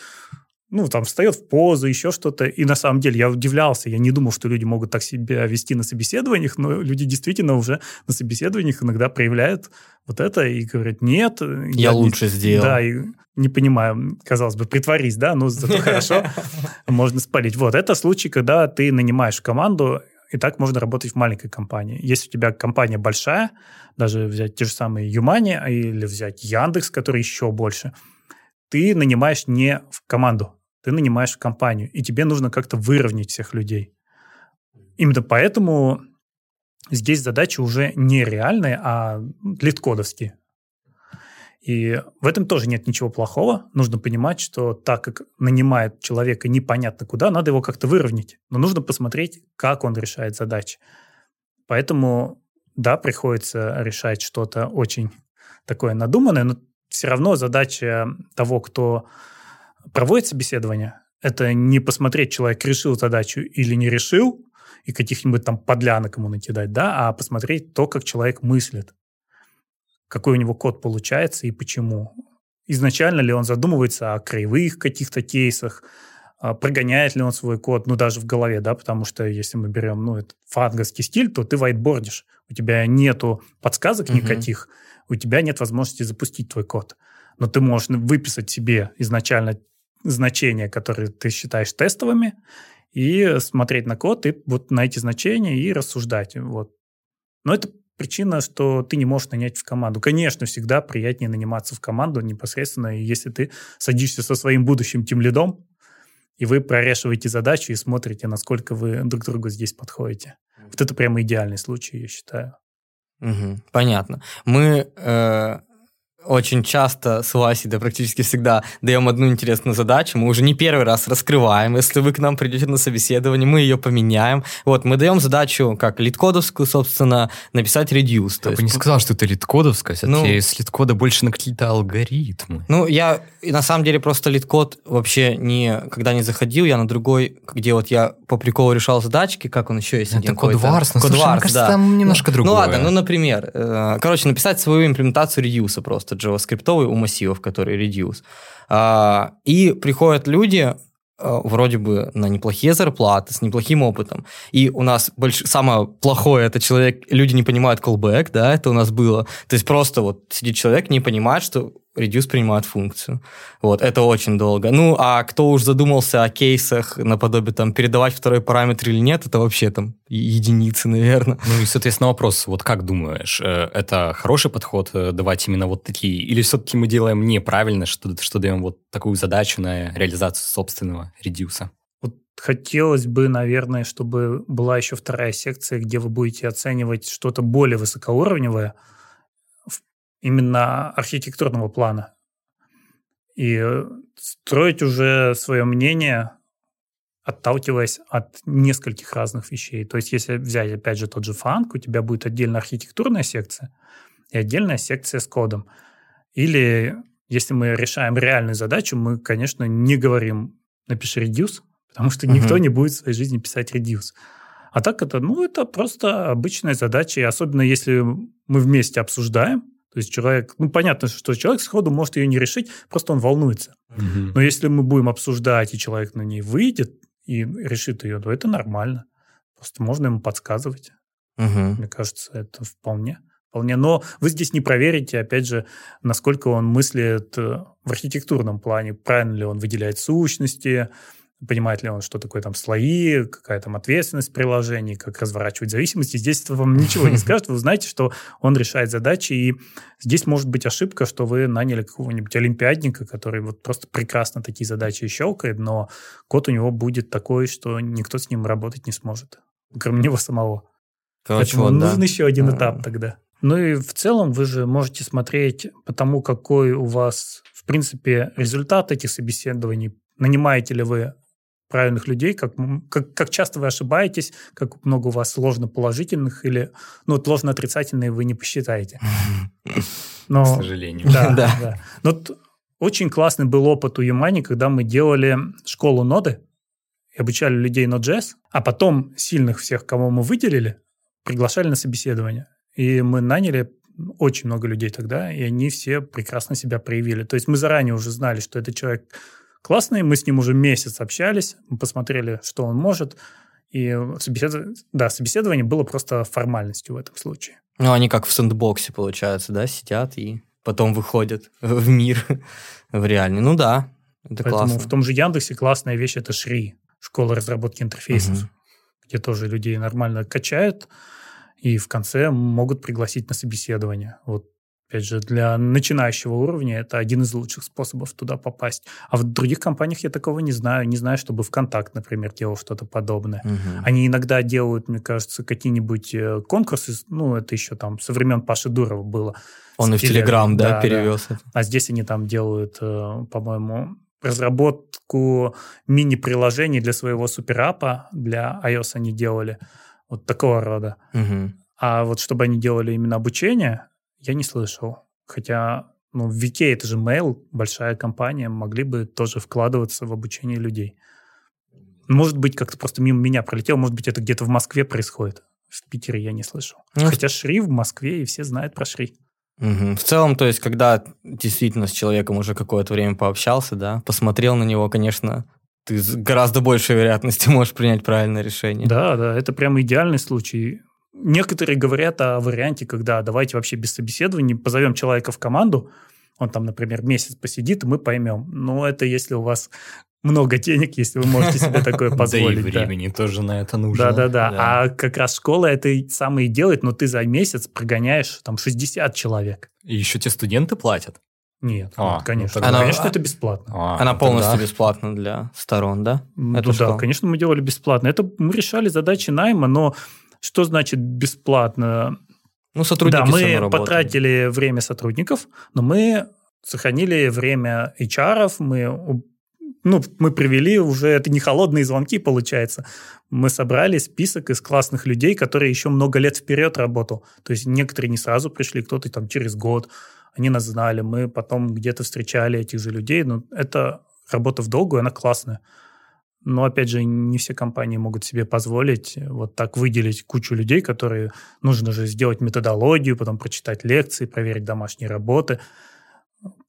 ну, там, встает в позу, еще что-то. И на самом деле я удивлялся, я не думал, что люди могут так себя вести на собеседованиях, но люди действительно уже на собеседованиях иногда проявляют вот это и говорят, нет. Я, я лучше не, сделал. Да, и не понимаю, казалось бы, притворись, да, но зато хорошо, можно спалить. Вот, это случай, когда ты нанимаешь команду, и так можно работать в маленькой компании. Если у тебя компания большая, даже взять те же самые Юмани или взять Яндекс, который еще больше, ты нанимаешь не в команду, ты нанимаешь в компанию, и тебе нужно как-то выровнять всех людей. Именно поэтому здесь задачи уже не реальные, а литкодовские. И в этом тоже нет ничего плохого. Нужно понимать, что так как нанимает человека непонятно куда, надо его как-то выровнять. Но нужно посмотреть, как он решает задачи. Поэтому, да, приходится решать что-то очень такое надуманное, но все равно задача того, кто проводит собеседование, это не посмотреть, человек решил задачу или не решил, и каких-нибудь там подлянок ему накидать, да, а посмотреть то, как человек мыслит какой у него код получается и почему. Изначально ли он задумывается о краевых каких-то кейсах, а прогоняет ли он свой код, ну, даже в голове, да, потому что если мы берем, ну, это фанговский стиль, то ты вайтбордишь, у тебя нету подсказок никаких, у тебя нет возможности запустить твой код. Но ты можешь выписать себе изначально значения, которые ты считаешь тестовыми, и смотреть на код, и вот на эти значения и рассуждать. Вот. Но это причина, что ты не можешь нанять в команду. Конечно, всегда приятнее наниматься в команду непосредственно, если ты садишься со своим будущим тем лидом, и вы прорешиваете задачу и смотрите, насколько вы друг другу здесь подходите. Вот это прямо идеальный случай, я считаю. Угу, понятно. Мы э, очень часто с Васей, да практически всегда, даем одну интересную задачу, мы уже не первый раз раскрываем. Если вы к нам придете на собеседование, мы ее поменяем. Вот, мы даем задачу, как литкодовскую, собственно, написать reduce. Я бы не сказал, что это литкодовская, ну, с литкода больше на какие-то алгоритмы. Ну, я на самом деле просто литкод вообще не, когда не заходил, я на другой, где вот я по приколу решал задачки, как он еще есть. Это кодварс, ну, слушай, кажется, да. там немножко ну, другое. Ну ладно, ну, например, э, короче, написать свою имплементацию редюса просто просто JavaScript у массивов, которые reduce. А, и приходят люди, а, вроде бы на неплохие зарплаты, с неплохим опытом. И у нас больш... самое плохое, это человек, люди не понимают callback, да, это у нас было. То есть просто вот сидит человек, не понимает, что reduce принимает функцию. Вот, это очень долго. Ну, а кто уж задумался о кейсах наподобие там передавать второй параметр или нет, это вообще там единицы, наверное. Ну и, соответственно, вопрос, вот как думаешь, э, это хороший подход э, давать именно вот такие, или все-таки мы делаем неправильно, что, что даем вот такую задачу на реализацию собственного редюса? Вот хотелось бы, наверное, чтобы была еще вторая секция, где вы будете оценивать что-то более высокоуровневое, именно архитектурного плана. И строить уже свое мнение, отталкиваясь от нескольких разных вещей. То есть, если взять, опять же, тот же фанк, у тебя будет отдельно архитектурная секция и отдельная секция с кодом. Или если мы решаем реальную задачу, мы, конечно, не говорим «напиши reduce», потому что uh-huh. никто не будет в своей жизни писать reduce. А так это, ну, это просто обычная задача, и особенно если мы вместе обсуждаем, то есть человек, ну понятно, что человек сходу может ее не решить, просто он волнуется. Угу. Но если мы будем обсуждать, и человек на ней выйдет и решит ее, то это нормально. Просто можно ему подсказывать. Угу. Мне кажется, это вполне. Вполне. Но вы здесь не проверите, опять же, насколько он мыслит э, в архитектурном плане, правильно ли он выделяет сущности, понимает ли он, что такое там слои, какая там ответственность приложений, как разворачивать зависимости. Здесь вам ничего не скажет, вы знаете, что он решает задачи, и здесь может быть ошибка, что вы наняли какого-нибудь олимпиадника, который вот просто прекрасно такие задачи щелкает, но код у него будет такой, что никто с ним работать не сможет, кроме него самого. Короче, Поэтому вот, нужен да. еще один этап тогда. Ну и в целом вы же можете смотреть по тому, какой у вас, в принципе, результат этих собеседований. Нанимаете ли вы правильных людей, как, как, как часто вы ошибаетесь, как много у вас ложно положительных или, ну, вот ложно отрицательные вы не посчитаете. Но, К сожалению. Да, да. да. Но вот очень классный был опыт у Юмани, когда мы делали школу ноды и обучали людей Node.js, а потом сильных всех, кого мы выделили, приглашали на собеседование. И мы наняли очень много людей тогда, и они все прекрасно себя проявили. То есть мы заранее уже знали, что этот человек классный, мы с ним уже месяц общались, мы посмотрели, что он может, и собеседование, да, собеседование было просто формальностью в этом случае. Ну, они как в сэндбоксе, получается, да, сидят и потом выходят в мир, в реальный. Ну да, это Поэтому классно. в том же Яндексе классная вещь – это Шри, школа разработки интерфейсов, угу. где тоже людей нормально качают, и в конце могут пригласить на собеседование. Вот Опять же, для начинающего уровня это один из лучших способов туда попасть. А в других компаниях я такого не знаю. Не знаю, чтобы ВКонтакт, например, делал что-то подобное. Мгм. Они иногда делают, мне кажется, какие-нибудь э, конкурсы. Ну, это еще там со времен Паши Дурова было. Он и в Телеграм, да, да, перевез это. А здесь они там делают, э, по-моему, разработку мини-приложений для своего суперапа. Для iOS они делали. Вот такого рода. Мгм. А вот чтобы они делали именно обучение, я не слышал. Хотя, ну, в Вике это же Mail, большая компания, могли бы тоже вкладываться в обучение людей. Может быть, как-то просто мимо меня пролетел, может быть, это где-то в Москве происходит. В Питере я не слышал. Ну, Хотя Шри в Москве, и все знают про Шри. Мгм. В целом, то есть, когда действительно с человеком уже какое-то время пообщался, да, посмотрел на него, конечно, ты с гораздо большей вероятностью можешь принять правильное решение. Да, да, это прямо идеальный случай. Некоторые говорят о варианте, когда давайте вообще без собеседования позовем человека в команду, он там, например, месяц посидит, и мы поймем. Но это если у вас много денег, если вы можете себе такое Да и позволить. да. времени тоже на это нужно. Да-да-да. Да. А как раз школа это и самое и делает, но ты за месяц прогоняешь там 60 человек. И еще те студенты платят. Нет, А, конечно. ну тогда- конечно, это бесплатно. А, Она ну полностью тогда- бесплатна для сторон, да? Ну да, конечно, мы делали бесплатно. Это мы решали задачи найма, но что значит бесплатно? Ну, сотрудники да, мы потратили время сотрудников, но мы сохранили время HR, мы, ну, мы привели уже, это не холодные звонки, получается. Мы собрали список из классных людей, которые еще много лет вперед работал. То есть некоторые не сразу пришли, кто-то там через год. Они нас знали, мы потом где-то встречали этих же людей. Но это работа в долгую, она классная. Но, опять же, не все компании могут себе позволить вот так выделить кучу людей, которые нужно же сделать методологию, потом прочитать лекции, проверить домашние работы.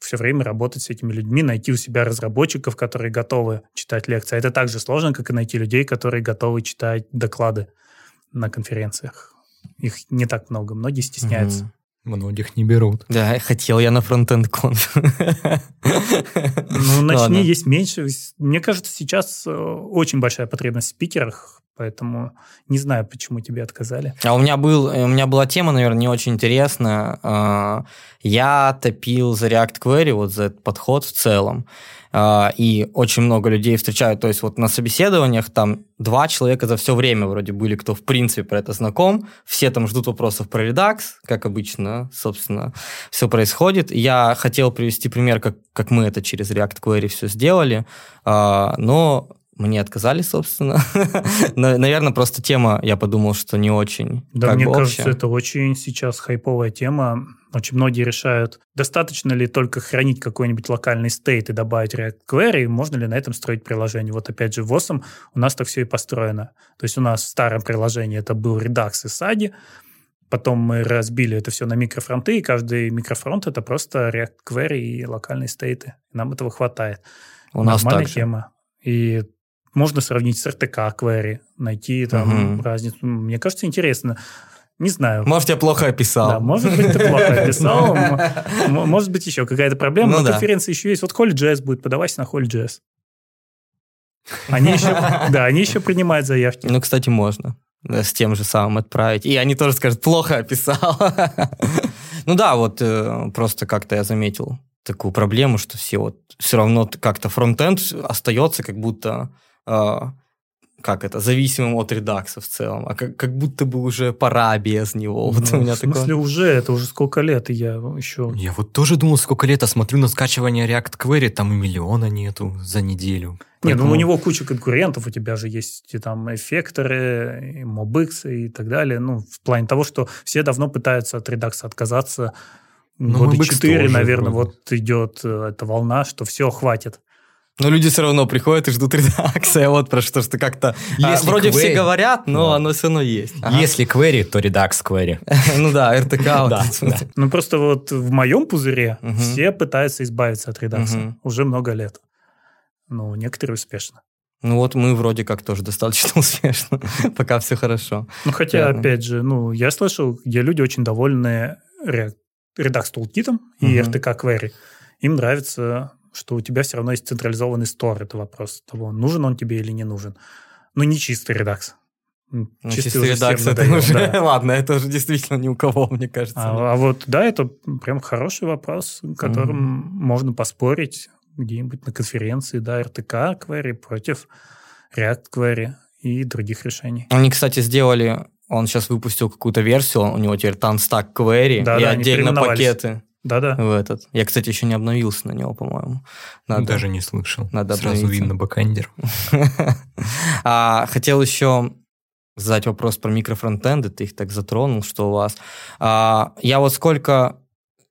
Все время работать с этими людьми, найти у себя разработчиков, которые готовы читать лекции. А Это так же сложно, как и найти людей, которые готовы читать доклады на конференциях. Их не так много, многие стесняются. Мгм. Многих не берут. Да, хотел я на фронтенд конф. Ну, начни, есть меньше. Мне кажется, сейчас э, очень большая потребность в спикерах, поэтому не знаю, почему тебе отказали. А у меня, был, у меня была тема, наверное, не очень интересная. А, Я топил за React Query, вот за этот подход в целом. А, И очень много людей встречают. То есть вот на собеседованиях там два человека за все время вроде были, кто в принципе про это знаком. Все там ждут вопросов про Redux, как обычно, собственно, все происходит. Я хотел привести пример, как, как мы это через React Query все сделали, а, но мне отказали, собственно. На- Наверное, просто тема, я подумал, что не очень. Да, мне кажется, общая. это очень сейчас хайповая тема. Очень многие решают, достаточно ли только хранить какой-нибудь локальный стейт и добавить React Query, можно ли на этом строить приложение. Вот опять же, в OSM у нас так все и построено. То есть у нас в старом приложении это был Redux и SADI, потом мы разбили это все на микрофронты, и каждый микрофронт это просто React Query и локальные стейты. Нам этого хватает. У нас Нормальная тема. И можно сравнить с RTK query, найти там Мгм. разницу. Мне кажется, интересно. Не знаю. Может, я плохо описал. Да, может быть, ты плохо описал. Может быть, еще какая-то проблема. Ну На да. конференции еще есть. Вот Holy.js будет, подавайся на Holy.js. Они еще, да, они еще принимают заявки. Ну, кстати, можно с тем же самым отправить. И они тоже скажут, плохо описал. Ну да, вот э, просто как-то я заметил такую проблему, что все вот все равно как-то фронтенд остается как будто как это, зависимым от редакса в целом, а как, как будто бы уже пора без него. Вот Ну, у меня в смысле такое. уже? Это уже сколько лет, и я еще... Я вот тоже думал, сколько лет, а смотрю на скачивание React Query, там и миллиона нету за неделю. Не, ну Поэтому- у него куча конкурентов, у тебя же есть и там эффекторы, и Mobix и так далее. Ну, в плане того, что все давно пытаются от редакса отказаться. Ну, Года Mobix четыре, тоже наверное, вроде. вот идет э, эта волна, что все, хватит. Но люди все равно приходят и ждут редакция. Вот про что, что как-то... а, вроде все query- говорят, но Да. оно все равно есть. Ага. Если query, то Redux Query. Ну да, РТК. Да. Ну, просто вот в моем пузыре все пытаются избавиться от редакса уже много лет. Ну, некоторые успешно. Ну вот мы вроде как тоже достаточно успешно, пока все хорошо. Ну, хотя, опять же, ну, я слышал, где люди очень довольны Redux Toolkit и. RTK Query. Им нравится, что у тебя все равно есть централизованный стор. Это вопрос того, нужен он тебе или не нужен. Ну, не чистый Redux. Ну, чистая редакция, это уже, да. ладно, это уже действительно ни у кого, мне кажется. А, а вот, да, это прям хороший вопрос, которым mm-hmm. можно поспорить где-нибудь на конференции, да, RTK Query против React Query и других решений. Они, кстати, сделали, он сейчас выпустил какую-то версию, у него теперь TanStack Query да, и да, отдельно пакеты. Да-да. В этот. Я, кстати, еще не обновился на него, по-моему. Надо... Даже не слышал. Надо Сразу обновиться. видно бэкэндер. а, хотел еще задать вопрос про микрофронтенды, ты их так затронул, что у вас. А, я вот сколько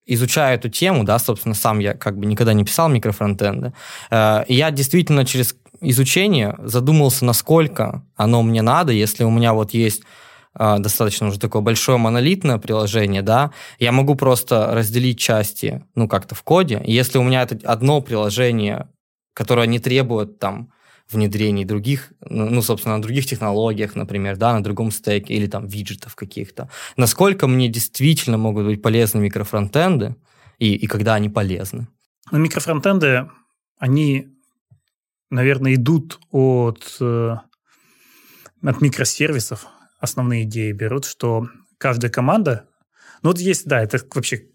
изучаю эту тему, да, собственно, сам я как бы никогда не писал микрофронтенды, э, я действительно через изучение задумался, насколько оно мне надо, если у меня вот есть достаточно уже такое большое монолитное приложение, да, я могу просто разделить части, ну, как-то в коде. Если у меня это одно приложение, которое не требует там внедрений других, ну, ну, собственно, на других технологиях, например, да, на другом стеке или там виджетов каких-то. Насколько мне действительно могут быть полезны микрофронтенды и, и когда они полезны? Ну, микрофронтенды, они, наверное, идут от, э, от микросервисов, основные идеи берут, что каждая команда, ну вот есть, да, это вообще,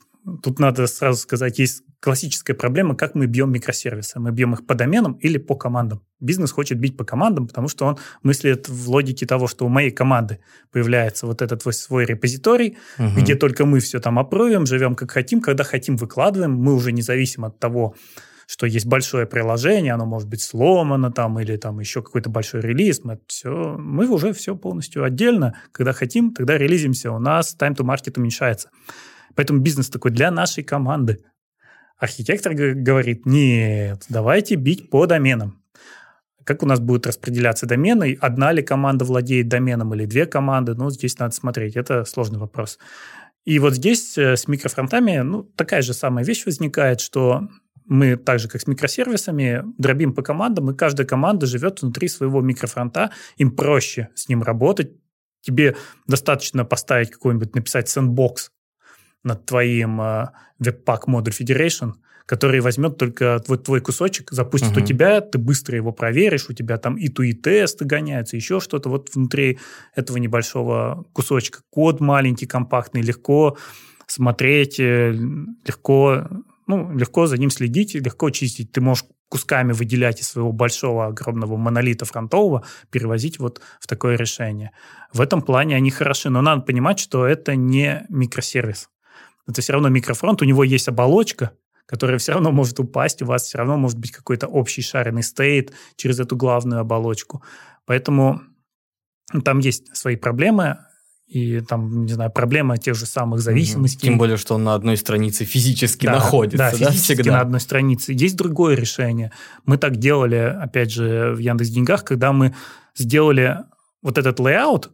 тут надо сразу сказать, есть классическая проблема, как мы бьем микросервисы. Мы бьем их по доменам или по командам. Бизнес хочет бить по командам, потому что он мыслит в логике того, что у моей команды появляется вот этот свой репозиторий, угу. где только мы все там опровим, живем как хотим, когда хотим выкладываем. Мы уже не зависим от того, что есть большое приложение, оно может быть сломано там или там еще какой-то большой релиз, мы все, мы уже все полностью отдельно, когда хотим, тогда релизимся, у нас time to market уменьшается. Поэтому бизнес такой для нашей команды. Архитектор говорит, нет, давайте бить по доменам. Как у нас будут распределяться домены? Одна ли команда владеет доменом или две команды? Ну, здесь надо смотреть. Это сложный вопрос. И вот здесь э, с микрофронтами ну, такая же самая вещь возникает, что мы так же, как с микросервисами, дробим по командам, и каждая команда живет внутри своего микрофронта, им проще с ним работать. Тебе достаточно поставить какой-нибудь, написать сэндбокс над твоим uh, Webpack Module Federation, который возьмет только вот твой кусочек, запустит угу. у тебя, ты быстро его проверишь, у тебя там и ту и тесты гоняются, еще что-то вот внутри этого небольшого кусочка. Код маленький, компактный, легко смотреть, э, легко ну, легко за ним следить, легко чистить. Ты можешь кусками выделять из своего большого, огромного монолита фронтового, перевозить вот в такое решение. В этом плане они хороши, но надо понимать, что это не микросервис. Это все равно микрофронт, у него есть оболочка, которая все равно может упасть, у вас все равно может быть какой-то общий шаренный стейт через эту главную оболочку. Поэтому там есть свои проблемы, и там, не знаю, проблема тех же самых зависимостей. Тем более, что он на одной странице физически да, находится. Да, физически всегда? на одной странице. Есть другое решение. Мы так делали, опять же, в Яндекс Деньгах, когда мы сделали вот этот layout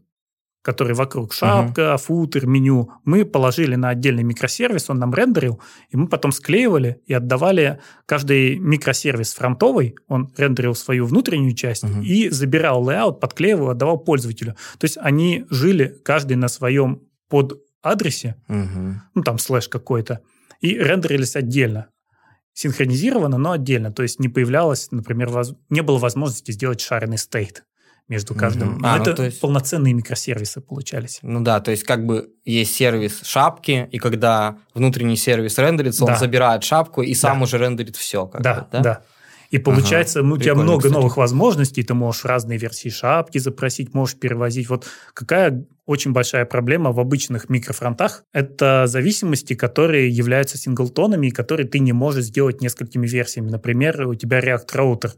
который вокруг шапка, uh-huh. футер, меню, мы положили на отдельный микросервис, он нам рендерил, и мы потом склеивали и отдавали каждый микросервис фронтовый, он рендерил свою внутреннюю часть uh-huh. и забирал layout, подклеивал, отдавал пользователю. То есть они жили каждый на своем под адресе, uh-huh. ну там слэш какой-то, и рендерились отдельно синхронизировано, но отдельно. То есть не появлялось, например, воз... не было возможности сделать шаренный стейт между каждым. Mm-hmm. А, ну, это то есть... полноценные микросервисы получались. Ну да, то есть как бы есть сервис шапки, и когда внутренний сервис рендерится, да. он забирает шапку и сам да. уже рендерит все. Да, да, да. И получается, ага, ну, у тебя много кстати. новых возможностей, ты можешь разные версии шапки запросить, можешь перевозить. Вот какая очень большая проблема в обычных микрофронтах – это зависимости, которые являются синглтонами, и которые ты не можешь сделать несколькими версиями. Например, у тебя React роутер,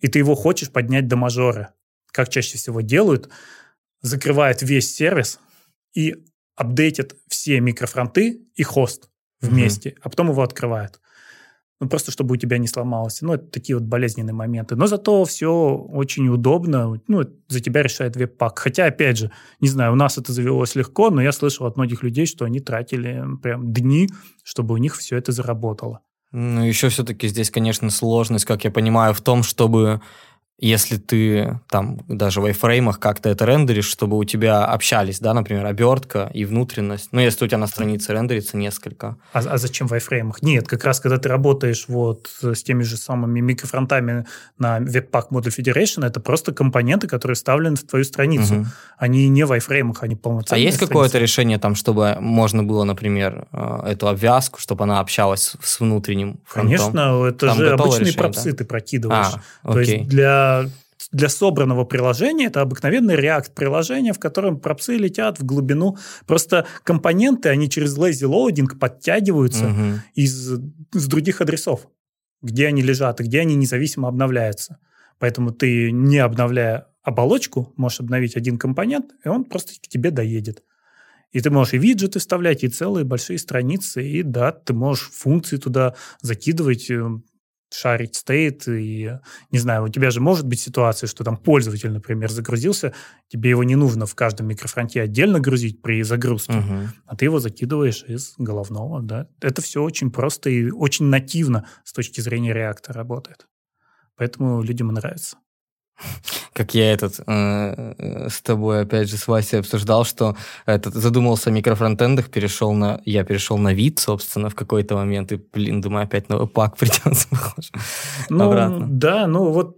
и ты его хочешь поднять до мажора как чаще всего делают, закрывает весь сервис и апдейтят все микрофронты и хост вместе, mm-hmm. а потом его открывают. Ну, просто чтобы у тебя не сломалось. Ну, это такие вот болезненные моменты. Но зато все очень удобно. Ну, за тебя решает веб-пак. Хотя, опять же, не знаю, у нас это завелось легко, но я слышал от многих людей, что они тратили прям дни, чтобы у них все это заработало. Ну, еще все-таки здесь, конечно, сложность, как я понимаю, в том, чтобы если ты там даже в iFrame как-то это рендеришь, чтобы у тебя общались, да, например, обертка и внутренность. Ну, если у тебя на странице рендерится несколько. А, а зачем в iFrame? Нет, как раз когда ты работаешь вот с теми же самыми микрофронтами на Webpack Model Federation, это просто компоненты, которые вставлены в твою страницу. Угу. Они не в iFrame, они полноценные. А есть какое-то решение там, чтобы можно было, например, э, эту обвязку, чтобы она общалась с внутренним фронтом? Конечно, это там же обычные решение, пропсы да? ты прокидываешь. А, То есть для для, собранного приложения это обыкновенный React приложение, в котором пропсы летят в глубину. Просто компоненты, они через lazy loading подтягиваются угу. из, из других адресов, где они лежат и где они независимо обновляются. Поэтому ты, не обновляя оболочку, можешь обновить один компонент, и он просто к тебе доедет. И ты можешь и виджеты вставлять, и целые большие страницы, и да, ты можешь функции туда закидывать, э, шарить стейт, и, не знаю, у тебя же может быть ситуация, что там пользователь, например, загрузился, тебе его не нужно в каждом микрофронте отдельно грузить при загрузке, угу. а ты его закидываешь из головного, да. Это все очень просто и очень нативно с точки зрения реактора работает. Поэтому людям нравится как я этот э, э, с тобой, опять же, с Васей обсуждал, что этот задумался о микрофронтендах, перешел на... Я перешел на вид, собственно, в какой-то момент, и, блин, думаю, опять на пак придется, ну, обратно. Да, ну вот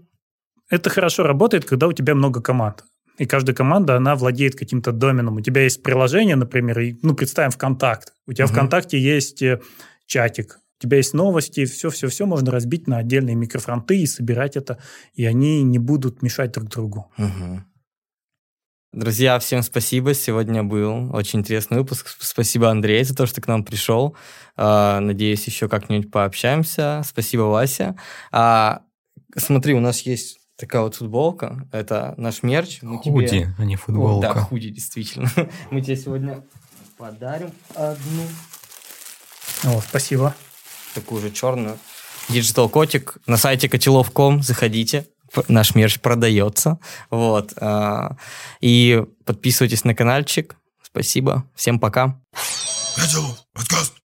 это хорошо работает, когда у тебя много команд. И каждая команда, она владеет каким-то доменом. У тебя есть приложение, например, и, ну, представим ВКонтакт. У тебя угу. ВКонтакте есть э, чатик, у тебя есть новости, все-все-все можно разбить на отдельные микрофронты и собирать это, и они не будут мешать друг другу. Угу. Друзья, всем спасибо. Сегодня был очень интересный выпуск. Спасибо, Андрей, за то, что к нам пришел. А, надеюсь, еще как-нибудь пообщаемся. Спасибо, Вася. А, смотри, у нас есть такая вот футболка. Это наш мерч. Мы худи, тебе... а не футболка. О, да, худи, действительно. Мы тебе сегодня подарим одну. О, спасибо такую же черную. Digital Котик на сайте котелов.ком, заходите, наш мерч продается. Вот. А, и подписывайтесь на каналчик. Спасибо. Всем пока. Котелов, подкаст.